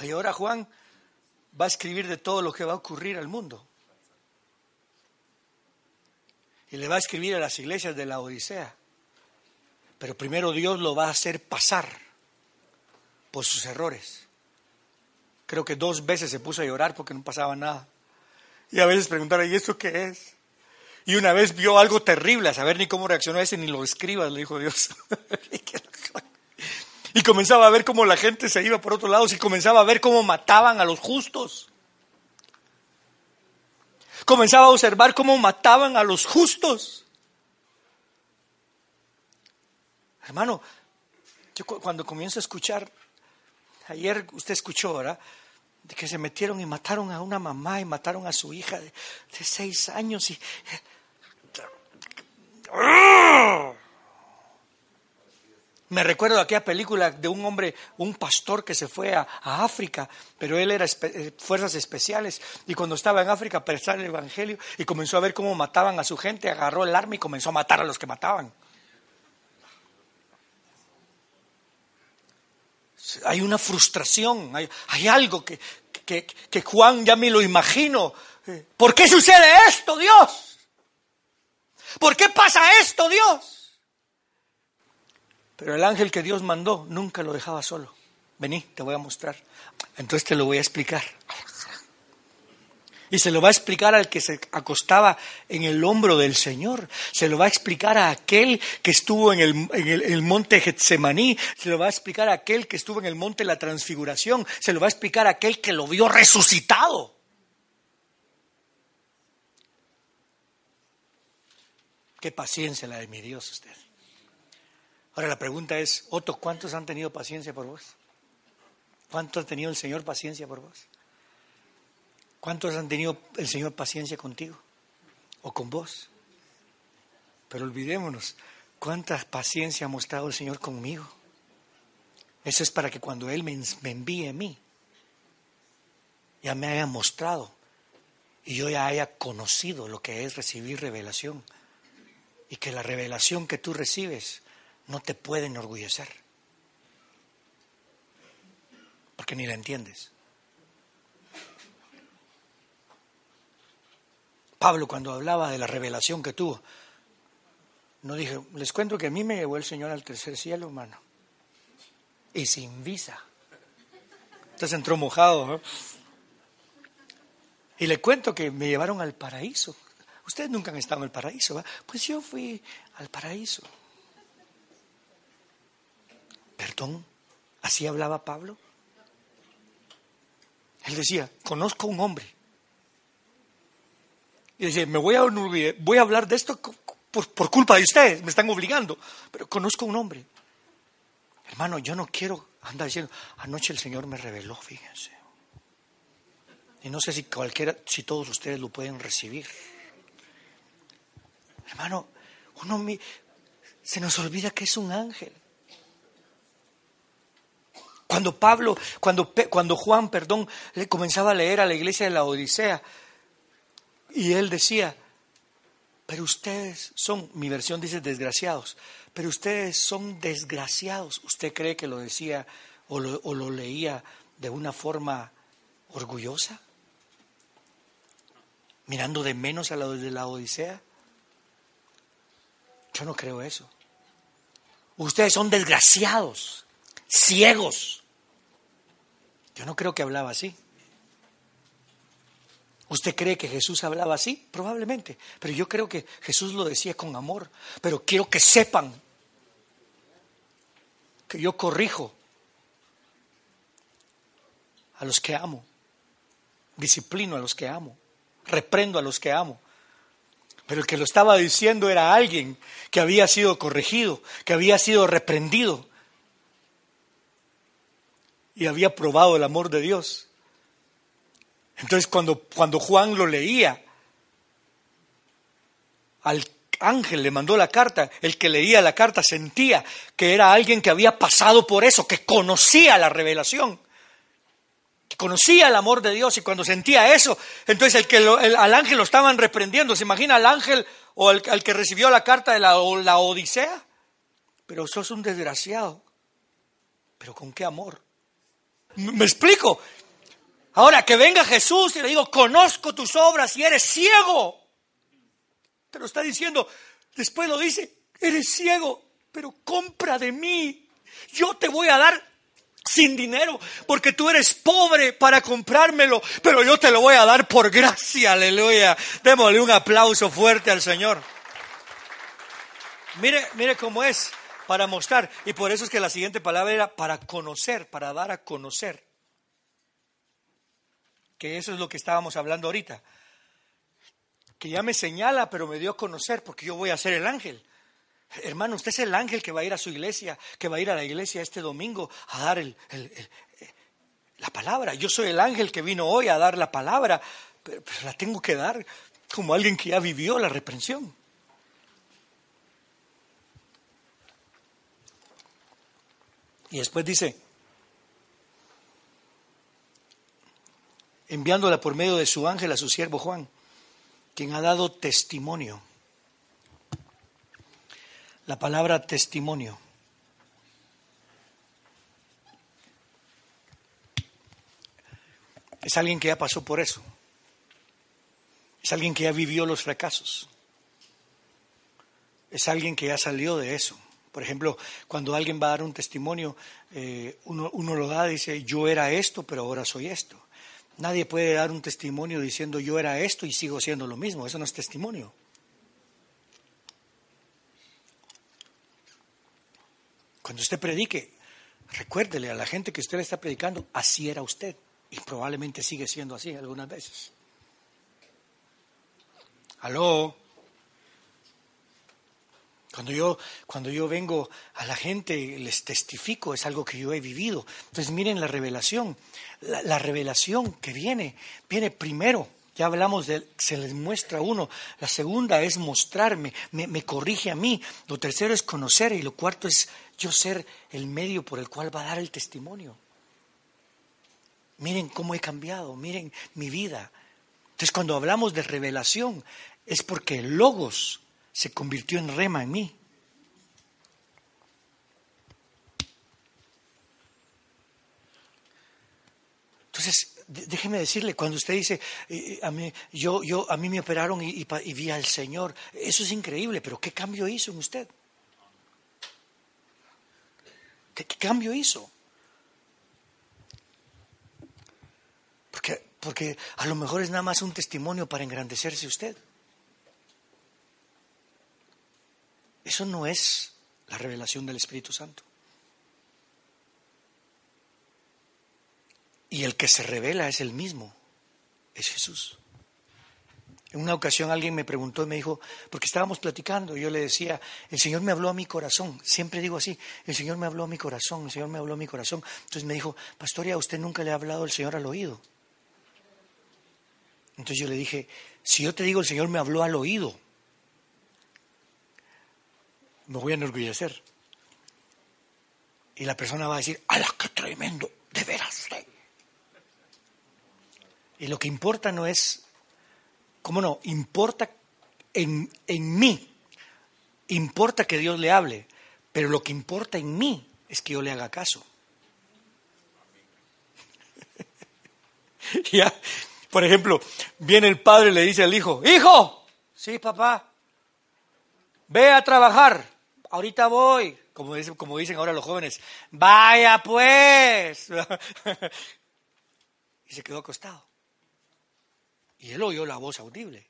Y ahora Juan va a escribir de todo lo que va a ocurrir al mundo. Y le va a escribir a las iglesias de la Odisea. Pero primero Dios lo va a hacer pasar por sus errores. Creo que dos veces se puso a llorar porque no pasaba nada. Y a veces preguntaba, ¿y esto qué es? Y una vez vio algo terrible, a saber ni cómo reaccionó ese, ni lo escribas, le dijo Dios. y comenzaba a ver cómo la gente se iba por otros lados y comenzaba a ver cómo mataban a los justos. Comenzaba a observar cómo mataban a los justos. Hermano, yo cuando comienzo a escuchar, ayer usted escuchó, ¿verdad? de que se metieron y mataron a una mamá y mataron a su hija de, seis años y me recuerdo aquella película de un hombre, un pastor que se fue a, África, pero él era eh, fuerzas especiales y cuando estaba en África prestaba el evangelio y comenzó a ver cómo mataban a su gente, agarró el arma y comenzó a matar a los que mataban. Hay una frustración, hay, algo que, que Juan ya me lo imagino. ¿Por qué sucede esto, Dios? ¿Por qué pasa esto, Dios? Pero el ángel que Dios mandó nunca lo dejaba solo. Vení, te voy a mostrar. Entonces te lo voy a explicar. Y se lo va a explicar al que se acostaba en el hombro del Señor. Se lo va a explicar a aquel que estuvo en el, en el, monte Getsemaní. Se lo va a explicar a aquel que estuvo en el monte la transfiguración. Se lo va a explicar a aquel que lo vio resucitado. Qué paciencia la de mi Dios usted. Ahora la pregunta es, Otto, ¿cuántos han tenido paciencia por vos? ¿Cuántos ha tenido el Señor paciencia por vos? ¿Cuántos han tenido el Señor paciencia contigo o con vos? Pero olvidémonos, ¿cuánta paciencia ha mostrado el Señor conmigo? Eso es para que cuando Él me, me envíe a mí, ya me haya mostrado y yo ya haya conocido lo que es recibir revelación y que la revelación que tú recibes no te puede enorgullecer, porque ni la entiendes. Pablo cuando hablaba de la revelación que tuvo, no dije, les cuento que a mí me llevó el Señor al tercer cielo, hermano, y sin visa. Entonces entró mojado. Y le cuento que me llevaron al paraíso. Ustedes nunca han estado en el paraíso. Pues yo fui al paraíso. Perdón, ¿así hablaba Pablo? Él decía, conozco a un hombre. Y decía, me voy a, voy a hablar de esto por, por culpa de ustedes, me están obligando, pero conozco un hombre. Hermano, yo no quiero andar diciendo, anoche el Señor me reveló, fíjense. Y no sé si cualquiera, si todos ustedes lo pueden recibir. Hermano, uno se nos olvida que es un ángel. Cuando Pablo, cuando, cuando Juan, perdón, le comenzaba a leer a la iglesia de la Odisea, y él decía, pero ustedes son, mi versión dice desgraciados, pero ustedes son desgraciados. ¿Usted cree que lo decía o lo, leía de una forma orgullosa? Mirando de menos a los de la Odisea. Yo no creo eso. Ustedes son desgraciados, ciegos. Yo no creo que hablaba así. ¿Usted cree que Jesús hablaba así? Probablemente. Pero yo creo que Jesús lo decía con amor. Pero quiero que sepan que yo corrijo a los que amo. Disciplino a los que amo. Reprendo a los que amo. Pero el que lo estaba diciendo era alguien que había sido corregido, que había sido reprendido y había probado el amor de Dios. Entonces cuando, cuando Juan lo leía, al ángel le mandó la carta, el que leía la carta sentía que era alguien que había pasado por eso, que conocía la revelación conocía el amor de Dios y cuando sentía eso, entonces el que al ángel lo estaban reprendiendo. ¿Se imagina al ángel o al, que recibió la carta de la, la Odisea? Pero sos un desgraciado. Pero con qué amor. ¿Me explico? Ahora que venga Jesús y le digo, conozco tus obras y eres ciego. Te lo está diciendo. Después lo dice, eres ciego, pero compra de mí. Yo te voy a dar sin dinero, porque tú eres pobre para comprármelo, pero yo te lo voy a dar por gracia, aleluya. Démosle un aplauso fuerte al Señor. Mire, mire cómo es para mostrar, y por eso es que la siguiente palabra era para conocer, para dar a conocer. Que eso es lo que estábamos hablando ahorita. Que ya me señala, pero me dio a conocer, porque yo voy a ser el ángel. Hermano, usted es el ángel que va a ir a su iglesia, que va a ir a la iglesia este domingo a dar el, la palabra. Yo soy el ángel que vino hoy a dar la palabra, pero, la tengo que dar como alguien que ya vivió la reprensión. Y después dice, enviándola por medio de su ángel a su siervo Juan, quien ha dado testimonio. La palabra testimonio. Es alguien que ya pasó por eso. Es alguien que ya vivió los fracasos. Es alguien que ya salió de eso. Por ejemplo, cuando alguien va a dar un testimonio, eh, uno, uno lo da y dice, yo era esto, pero ahora soy esto. Nadie puede dar un testimonio diciendo yo era esto y sigo siendo lo mismo. Eso no es testimonio. Cuando usted predique, recuérdele a la gente que usted le está predicando, así era usted. Y probablemente sigue siendo así algunas veces. Aló. Cuando yo, cuando yo vengo a la gente, les testifico, es algo que yo he vivido. Entonces miren la revelación. La, revelación que viene, viene primero. Ya hablamos de, se les muestra uno. La segunda es mostrarme, me, me corrige a mí. Lo tercero es conocer y lo cuarto es yo ser el medio por el cual va a dar el testimonio. Miren cómo he cambiado, miren mi vida. Entonces cuando hablamos de revelación es porque el logos se convirtió en rema en mí. Entonces, déjeme decirle, cuando usted dice, eh, eh, a, mí, yo, yo, a mí me operaron y, vi al Señor, eso es increíble, pero ¿qué cambio hizo en usted? ¿Qué, qué cambio hizo? Porque, porque a lo mejor es nada más un testimonio para engrandecerse usted. Eso no es la revelación del Espíritu Santo. Y el que se revela es el mismo, es Jesús. En una ocasión alguien me preguntó y me dijo, porque estábamos platicando, yo le decía, el Señor me habló a mi corazón, siempre digo así, el Señor me habló a mi corazón, el Señor me habló a mi corazón. Entonces me dijo, Pastoria, ¿a usted nunca le ha hablado el Señor al oído? Entonces yo le dije, si yo te digo el Señor me habló al oído, me voy a enorgullecer. Y la persona va a decir, ¡ala, qué tremendo! De veras. Y lo que importa no es, ¿cómo no? Importa en, en mí. Importa que Dios le hable. Pero lo que importa en mí es que yo le haga caso. ya, por ejemplo, viene el padre y le dice al hijo, hijo, sí, papá, ve a trabajar ahorita voy, como dicen, como dicen ahora los jóvenes, vaya pues. y se quedó acostado. Y él oyó la voz audible.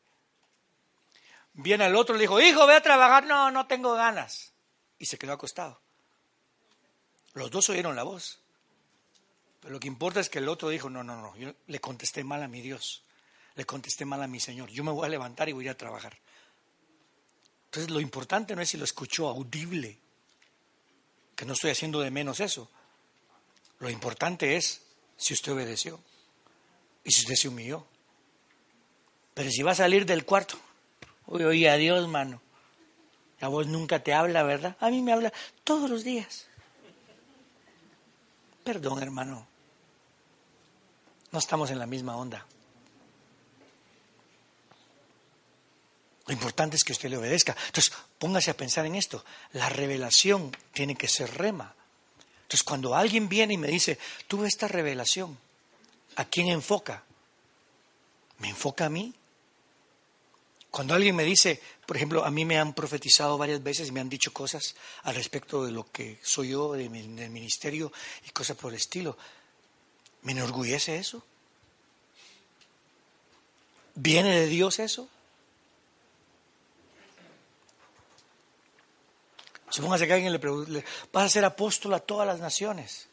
Viene al otro y le dijo, hijo, ve a trabajar. No, no tengo ganas. Y se quedó acostado. Los dos oyeron la voz. Pero lo que importa es que el otro dijo, no, no, no, yo le contesté mal a mi Dios. Le contesté mal a mi Señor. Yo me voy a levantar y voy a ir a trabajar. Entonces lo importante no es si lo escuchó audible, que no estoy haciendo de menos eso. Lo importante es si usted obedeció y si usted se humilló. Pero si va a salir del cuarto, oye, oye, adiós, mano. La voz nunca te habla, ¿verdad? A mí me habla todos los días. Perdón, hermano. No estamos en la misma onda. Lo importante es que usted le obedezca. Entonces, póngase a pensar en esto. La revelación tiene que ser rema. Entonces, cuando alguien viene y me dice, tuve esta revelación, ¿a quién enfoca? ¿Me enfoca a mí? Cuando alguien me dice, por ejemplo, a mí me han profetizado varias veces, me han dicho cosas al respecto de lo que soy yo, del ministerio y cosas por el estilo, ¿me enorgullece eso? ¿Viene de Dios eso? Supóngase que alguien le pregunte, vas a ser apóstol a todas las naciones.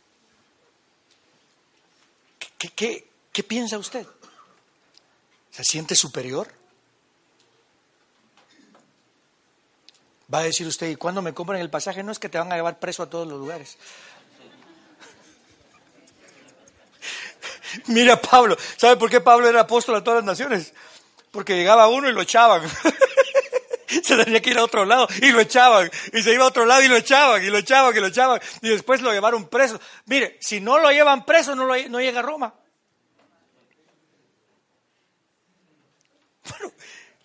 ¿Qué, qué piensa usted? ¿Se siente superior? Va a decir usted, ¿y cuando me compran el pasaje? No es que te van a llevar preso a todos los lugares. Mira Pablo, ¿sabe por qué Pablo era apóstol a todas las naciones? Porque llegaba uno y lo echaban. se tenía que ir a otro lado y lo echaban. Y se iba a otro lado y lo echaban, y lo echaban, y lo echaban. Y después lo llevaron preso. Mire, si no lo llevan preso, no, no llega a Roma. Bueno,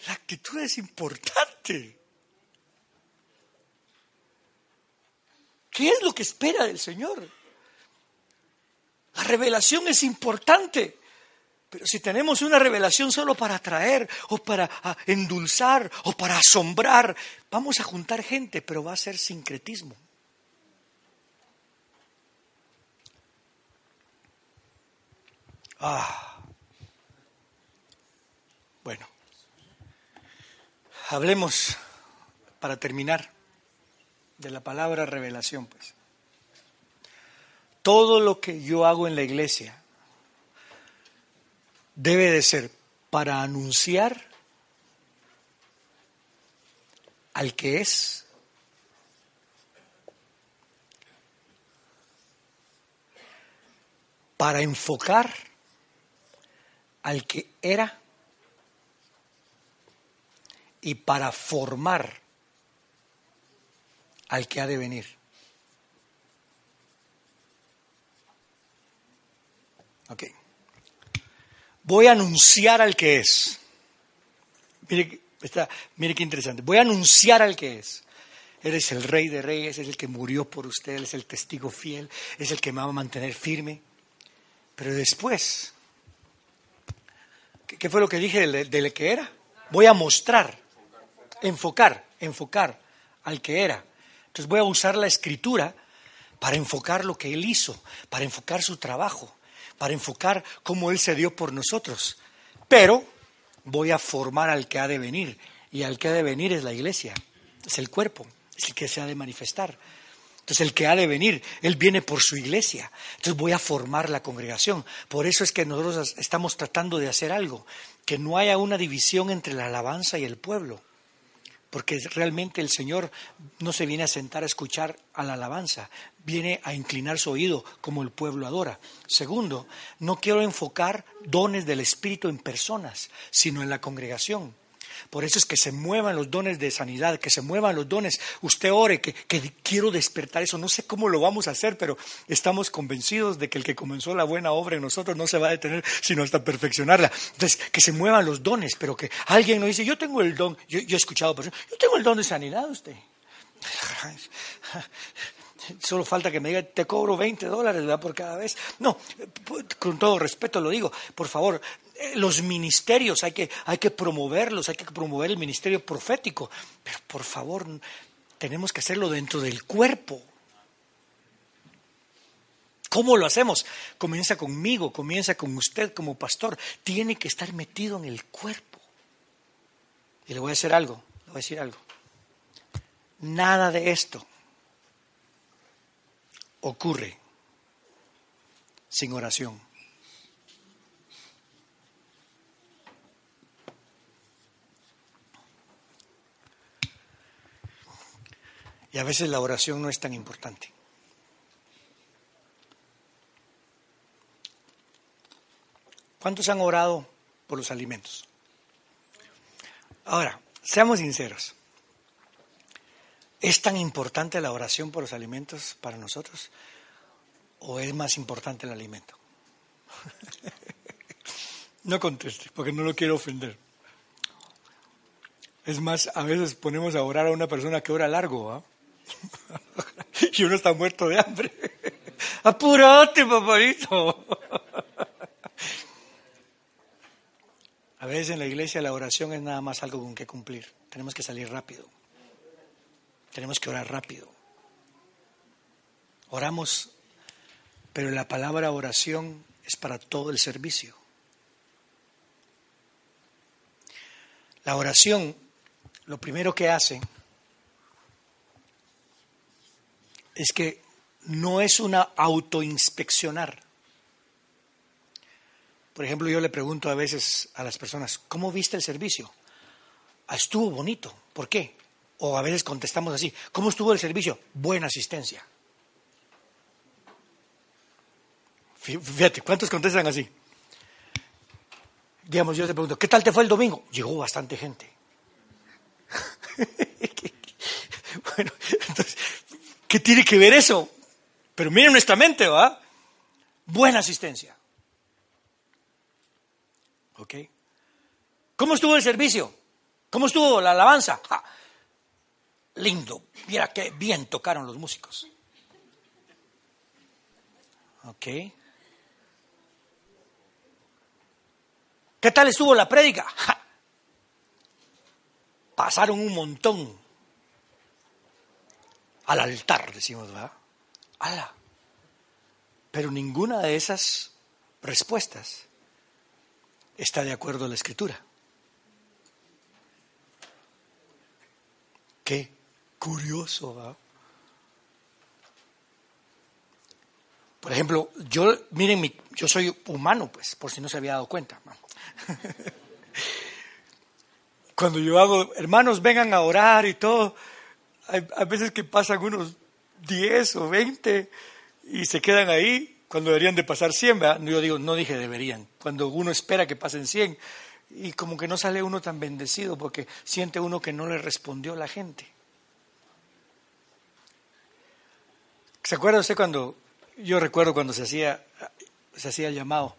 la actitud es importante. ¿Qué es lo que espera del Señor? La revelación es importante. Pero si tenemos una revelación solo para atraer o para ah, endulzar o para asombrar, vamos a juntar gente, pero va a ser sincretismo. Ah. Bueno. Hablemos para terminar de la palabra revelación, pues. Todo lo que yo hago en la iglesia debe de ser para anunciar al que es, para enfocar al que era y para formar al que ha de venir. Okay voy a anunciar al que es. Mire, mire qué interesante. Voy a anunciar al que es. Eres el rey de reyes, es el que murió por usted, es el testigo fiel, es el que me va a mantener firme. Pero después, ¿qué, fue lo que dije del, del que era? Voy a mostrar, enfocar, enfocar al que era. Entonces voy a usar la escritura para enfocar lo que él hizo, para enfocar su trabajo, para enfocar cómo Él se dio por nosotros. Pero voy a formar al que ha de venir. Y al que ha de venir es la iglesia, es el cuerpo, es el que se ha de manifestar. Entonces el que ha de venir, Él viene por su iglesia. Entonces voy a formar la congregación. Por eso es que nosotros estamos tratando de hacer algo, que no haya una división entre la alabanza y el pueblo porque realmente el Señor no se viene a sentar a escuchar a la alabanza, viene a inclinar su oído como el pueblo adora. Segundo, no quiero enfocar dones del Espíritu en personas, sino en la congregación. Por eso es que se muevan los dones de sanidad, que se muevan los dones. Usted ore, que, quiero despertar eso. No sé cómo lo vamos a hacer, pero estamos convencidos de que el que comenzó la buena obra en nosotros no se va a detener, sino hasta perfeccionarla. Entonces, que se muevan los dones, pero que alguien nos dice, yo tengo el don, yo, he escuchado personas, yo tengo el don de sanidad usted. Solo falta que me diga, te cobro 20 dólares ¿verdad? por cada vez. No, con todo respeto lo digo, por favor, los ministerios hay que, hay que promoverlos, hay que promover el ministerio profético, pero por favor, tenemos que hacerlo dentro del cuerpo. ¿Cómo lo hacemos? Comienza conmigo, comienza con usted como pastor. Tiene que estar metido en el cuerpo. Y le voy a decir algo, le voy a decir algo. Nada de esto ocurre sin oración. Y a veces la oración no es tan importante. ¿Cuántos han orado por los alimentos? Ahora, seamos sinceros. ¿Es tan importante la oración por los alimentos para nosotros? ¿O es más importante el alimento? no conteste, porque no lo quiero ofender. Es más, a veces ponemos a orar a una persona que ora largo, ¿ah? y uno está muerto de hambre. Apúrate, papadito. A veces en la iglesia la oración es nada más algo con que cumplir. Tenemos que salir rápido. Tenemos que orar rápido. Oramos, pero la palabra oración es para todo el servicio. La oración, lo primero que hace es que no es una autoinspeccionar. Por ejemplo, yo le pregunto a veces a las personas, ¿cómo viste el servicio? Ah, estuvo bonito. ¿Por qué? O a veces contestamos así, ¿cómo estuvo el servicio? Buena asistencia. Fíjate, ¿cuántos contestan así? Digamos, yo te pregunto, ¿qué tal te fue el domingo? Llegó bastante gente. bueno, entonces, ¿qué tiene que ver eso? Pero miren nuestra mente, ¿va? Buena asistencia. ¿Ok? ¿Cómo estuvo el servicio? ¿Cómo estuvo la alabanza? lindo. Mira qué bien tocaron los músicos. ¿Ok? ¿Qué tal estuvo la prédica? Pasaron un montón al altar, decimos, ¿verdad? ¡Hala! Pero ninguna de esas respuestas está de acuerdo a la escritura. Qué curioso. Por ejemplo, yo, miren, yo soy humano, pues, por si no se había dado cuenta. Cuando yo hago, hermanos, vengan a orar y todo, hay, veces que pasan unos 10 o 20 y se quedan ahí cuando deberían de pasar 100, ¿verdad? Yo digo, no dije deberían, cuando uno espera que pasen 100 y como que no sale uno tan bendecido porque siente uno que no le respondió la gente. ¿Se acuerda usted cuando yo recuerdo cuando se hacía, se hacía el llamado.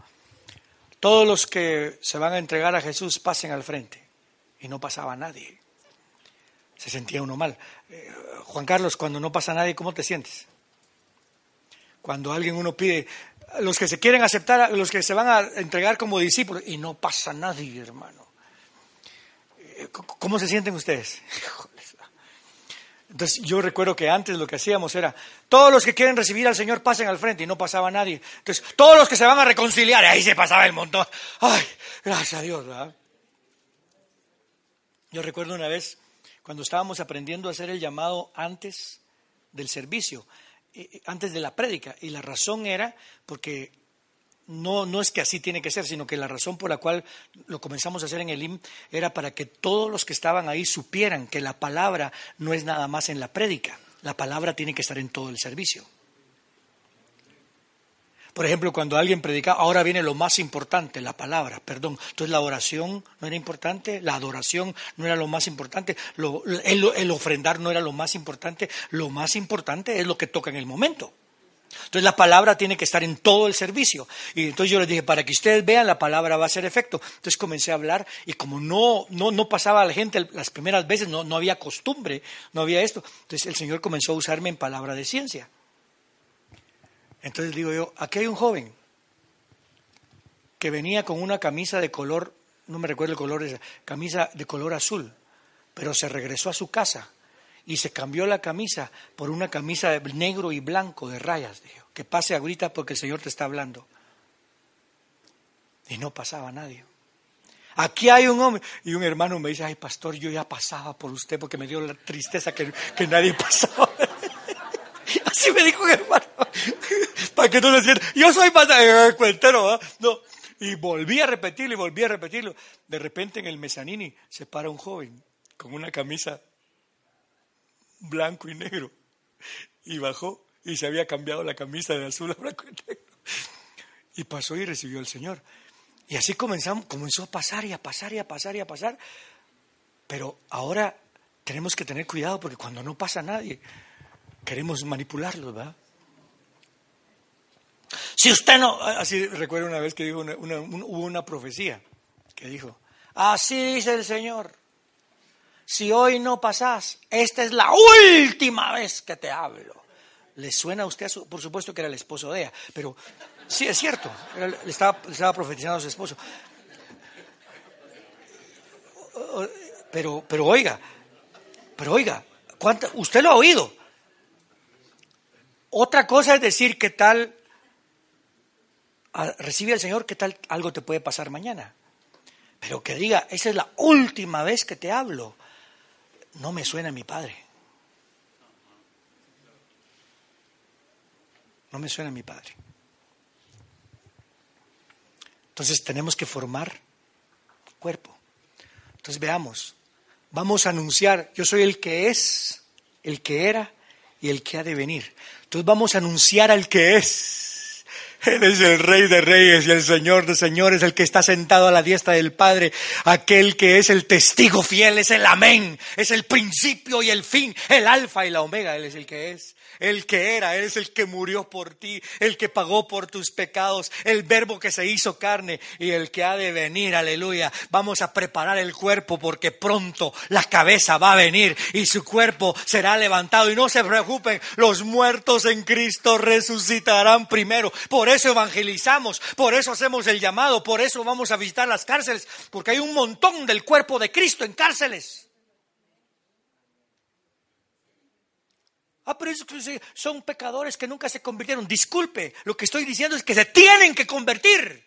Todos los que se van a entregar a Jesús pasen al frente. Y no pasaba nadie. Se sentía uno mal. Eh, Juan Carlos, cuando no pasa nadie, ¿cómo te sientes? Cuando alguien uno pide, los que se quieren aceptar, los que se van a entregar como discípulos, y no pasa nadie, hermano. Eh, ¿Cómo se sienten ustedes? Entonces yo recuerdo que antes lo que hacíamos era, todos los que quieren recibir al Señor pasen al frente y no pasaba nadie. Entonces todos los que se van a reconciliar, ahí se pasaba el montón. Ay, gracias a Dios, ¿verdad? Yo recuerdo una vez cuando estábamos aprendiendo a hacer el llamado antes del servicio, eh, eh, antes de la prédica, y la razón era porque no, no es que así tiene que ser, sino que la razón por la cual lo comenzamos a hacer en el IM era para que todos los que estaban ahí supieran que la palabra no es nada más en la prédica, la palabra tiene que estar en todo el servicio. Por ejemplo, cuando alguien predica, ahora viene lo más importante, la palabra, perdón. Entonces la oración no era importante, la adoración no era lo más importante, el, el ofrendar no era lo más importante, lo más importante es lo que toca en el momento. Entonces la palabra tiene que estar en todo el servicio. Y entonces yo les dije, para que ustedes vean, la palabra va a hacer efecto. Entonces comencé a hablar y como no, no, no pasaba a la gente las primeras veces, no, no había costumbre, no había esto. Entonces el Señor comenzó a usarme en palabra de ciencia. Entonces digo yo, aquí hay un joven que venía con una camisa de color, no me recuerdo el color, esa, camisa de color azul, pero se regresó a su casa y se cambió la camisa por una camisa de negro y blanco de rayas. Dijo, que pase ahorita porque el Señor te está hablando. Y no pasaba nadie. Aquí hay un hombre. Y un hermano me dice, ay pastor, yo ya pasaba por usted porque me dio la tristeza que, nadie pasaba. Así me dijo hermano. Para que no se sienta. Yo soy pastor, eh, cuentero, No. Y volví a repetirlo y volví a repetirlo. De repente en el mezanini se para un joven con una camisa blanco y negro. Y bajó y se había cambiado la camisa de azul a blanco y negro. Y pasó y recibió al Señor. Y así comenzamos, comenzó a pasar y a pasar y a pasar y a pasar. Pero ahora tenemos que tener cuidado porque cuando no pasa nadie, queremos manipularlo, ¿verdad? Si usted no, así recuerdo una vez que dijo hubo una profecía que dijo, así dice el Señor, si hoy no pasás, esta es la última vez que te hablo. ¿Le suena a usted? Por supuesto que era el esposo de ella, pero sí, es cierto, le, estaba, estaba profetizando a su esposo. Pero, pero oiga, pero oiga, ¿cuánta, usted lo ha oído. Otra cosa es decir qué tal recibe al Señor, qué tal algo te puede pasar mañana. Pero que diga, esa es la última vez que te hablo no me suena mi padre. No me suena mi padre. Entonces tenemos que formar cuerpo. Entonces veamos, vamos a anunciar, yo soy el que es, el que era y el que ha de venir. Entonces vamos a anunciar al que es. Él es el Rey de Reyes y el Señor de Señores, el que está sentado a la diestra del Padre, aquel que es el testigo fiel, es el amén, es el principio y el fin, el alfa y la omega, Él es el que es el que era, es el que murió por ti, el que pagó por tus pecados, el verbo que se hizo carne y el que ha de venir, aleluya. Vamos a preparar el cuerpo porque pronto la cabeza va a venir y su cuerpo será levantado. Y no se preocupen, los muertos en Cristo resucitarán primero. Por eso evangelizamos, por eso hacemos el llamado, por eso vamos a visitar las cárceles, porque hay un montón del cuerpo de Cristo en cárceles. Ah, pero eso son pecadores que nunca se convirtieron. Disculpe, lo que estoy diciendo es que se tienen que convertir.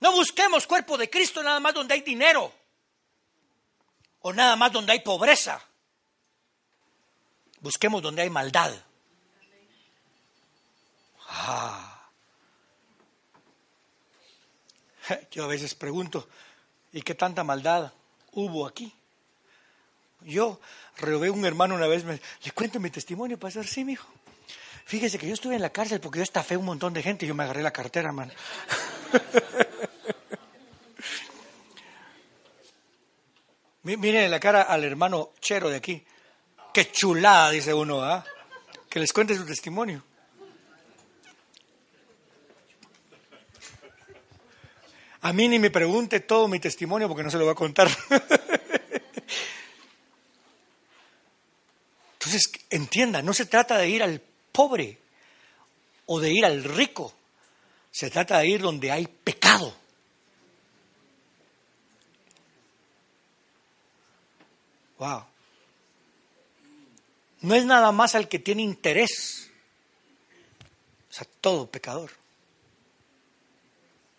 No busquemos cuerpo de Cristo nada más donde hay dinero o nada más donde hay pobreza. Busquemos donde hay maldad. Ah. Yo a veces pregunto, ¿y qué tanta maldad hubo aquí? Yo robé un hermano una vez, me, le cuento mi testimonio, pastor, sí, mijo. Fíjese que yo estuve en la cárcel porque yo estafé un montón de gente y yo me agarré la cartera, hermano. Miren la cara al hermano Chero de aquí. Qué chulada, dice uno, ¿ah? Que les cuente su testimonio. A mí ni me pregunte todo mi testimonio porque no se lo voy a contar. Entienda, no se trata de ir al pobre o de ir al rico, se trata de ir donde hay pecado. Wow. No es nada más al que tiene interés, o sea, todo pecador,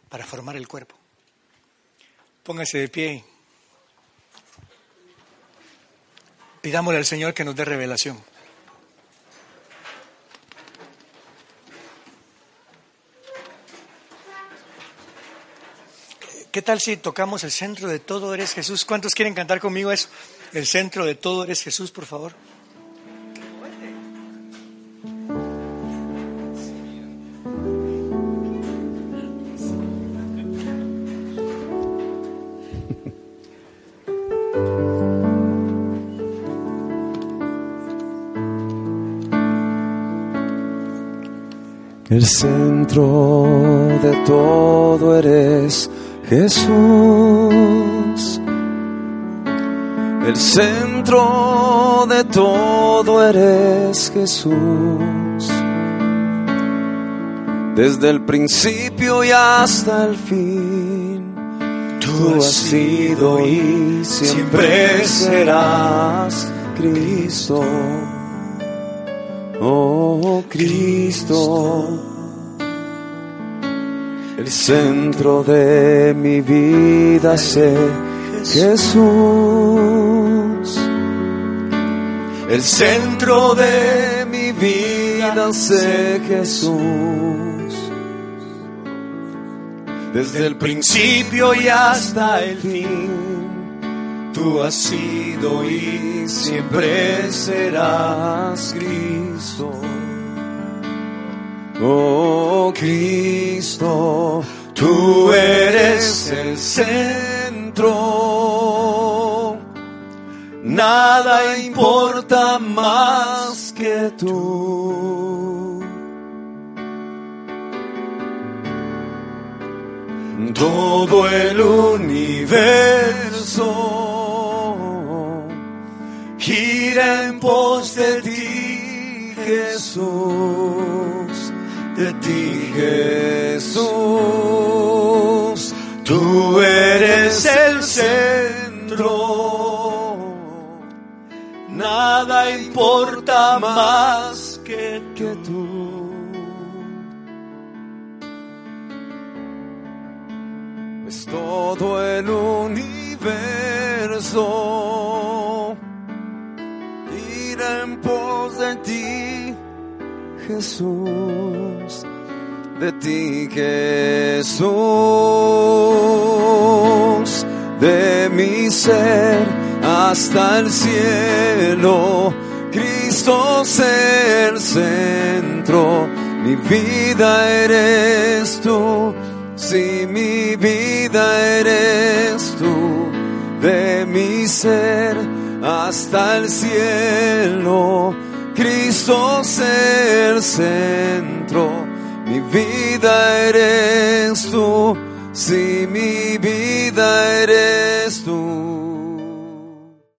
para formar el cuerpo. Póngase de pie. Pidámosle al Señor que nos dé revelación. ¿Qué tal si tocamos el centro de todo eres Jesús? ¿Cuántos quieren cantar conmigo eso? El centro de todo eres Jesús, por favor. El centro de todo eres Jesús. El centro de todo eres Jesús. Desde el principio y hasta el fin. Tú has sido y siempre serás Cristo oh Cristo, el centro de mi vida sé Jesús, el centro de mi vida sé Jesús. Desde el principio y hasta el fin Tú has sido y siempre serás Cristo. Oh Cristo, tú eres el centro. Nada importa más que tú. Todo el universo gira en pos de ti, Jesús, de ti, Jesús. Tú eres el centro, nada importa más que, que tú. Es todo el universo en pos de ti, Jesús, de ti, Jesús, de mi ser hasta el cielo, Cristo es el centro, Mi vida eres tú, si mi vida eres tú, de mi ser hasta el cielo, Cristo ser centro. Mi vida eres tú, si mi vida eres tú.